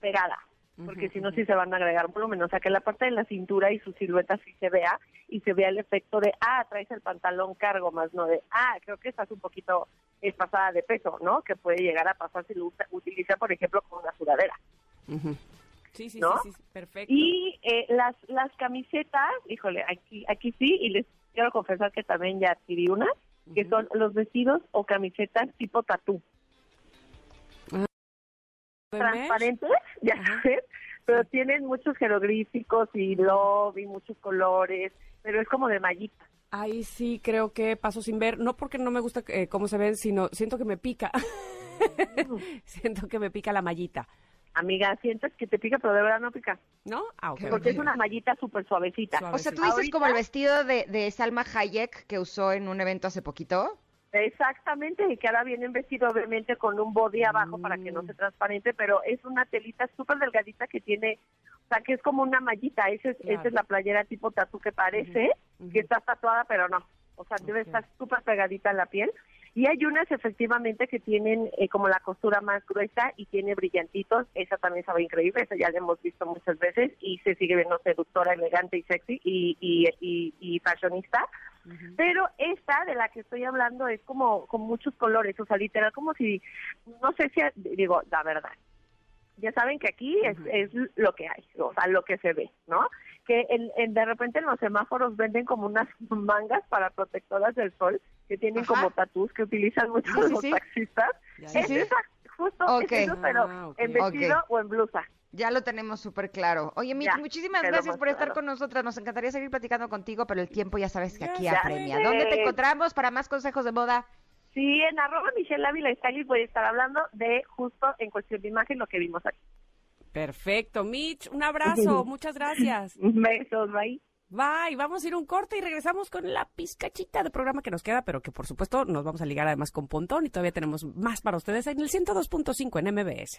pegada, porque Ujú, si no, sí se van a agregar volumen. O sea, que la parte de la cintura y su silueta sí se vea y se vea el efecto de, ah, traes el pantalón cargo, más no de, ah, creo que estás un poquito pasada de peso, ¿no? Que puede llegar a pasar si lo usa- utiliza, por ejemplo, con una sudadera. Sí, sí, ¿No? sí, sí, perfecto. Y eh, las las camisetas, híjole, aquí aquí sí, y les quiero confesar que también ya adquirí unas, que son los vestidos o camisetas tipo tatú. Transparentes, ya sabes, pero tienen muchos jeroglíficos y love y muchos colores, pero es como de mallita. Ahí sí creo que paso sin ver, no porque no me gusta eh, cómo se ven, sino siento que me pica. siento que me pica la mallita. Amiga, sientes que te pica, pero de verdad no pica, ¿No? Ah, porque es una mallita súper suavecita. Suave. O sea, tú dices como el vestido de, de Salma Hayek que usó en un evento hace poquito. Exactamente, y que ahora vienen vestido obviamente con un body abajo para que no Mm. sea transparente, pero es una telita súper delgadita que tiene, o sea, que es como una mallita, esa es, Claro. esa es la playera tipo tatu que parece que está tatuada, pero no, o sea, debe Ok. estar súper pegadita a la piel. Y hay unas efectivamente que tienen eh, como la costura más gruesa y tiene brillantitos, esa también sabe increíble, esa ya la hemos visto muchas veces y se sigue viendo seductora, elegante y sexy y, y, y, y fashionista. Pero esta de la que estoy hablando es como con muchos colores, o sea, literal como si, no sé si, digo, la verdad, ya saben que aquí es, es lo que hay, o sea, lo que se ve, ¿no? Que en, en- de repente en los semáforos venden como unas mangas para protectoras del sol, que tienen Ajá. como tatús que utilizan muchos Sí, sí, los sí. taxistas. Es esa, justo es eso, pero Ah, en vestido o en blusa. Ya lo tenemos súper claro. Oye, Mitch, Ya, muchísimas gracias por estar claro. con nosotras. Nos encantaría seguir platicando contigo, pero el tiempo ya sabes que aquí Ya apremia. sé. ¿Dónde te encontramos para más consejos de moda? Sí, en arroba Michelle Ávila Stylist voy a estar hablando de justo en cuestión de imagen lo que vimos aquí. Perfecto. Mitch, un abrazo. Muchas gracias. Besos, bye. Bye. Vamos a ir un corte y regresamos con la pizcachita de programa que nos queda, pero que por supuesto nos vamos a ligar además con Pontón y todavía tenemos más para ustedes en el 102.5 en MBS.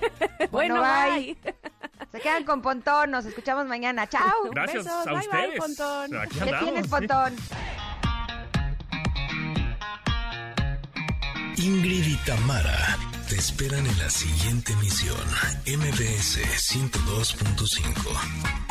Bueno, bye. bye. Se quedan con Pontón. Nos escuchamos mañana. ¡Chao! Gracias Besos, a bye, bye. Pontón. Aquí ¿Qué tienes, Pontón? Ingrid y Tamara te esperan en la siguiente emisión. MBS 102.5.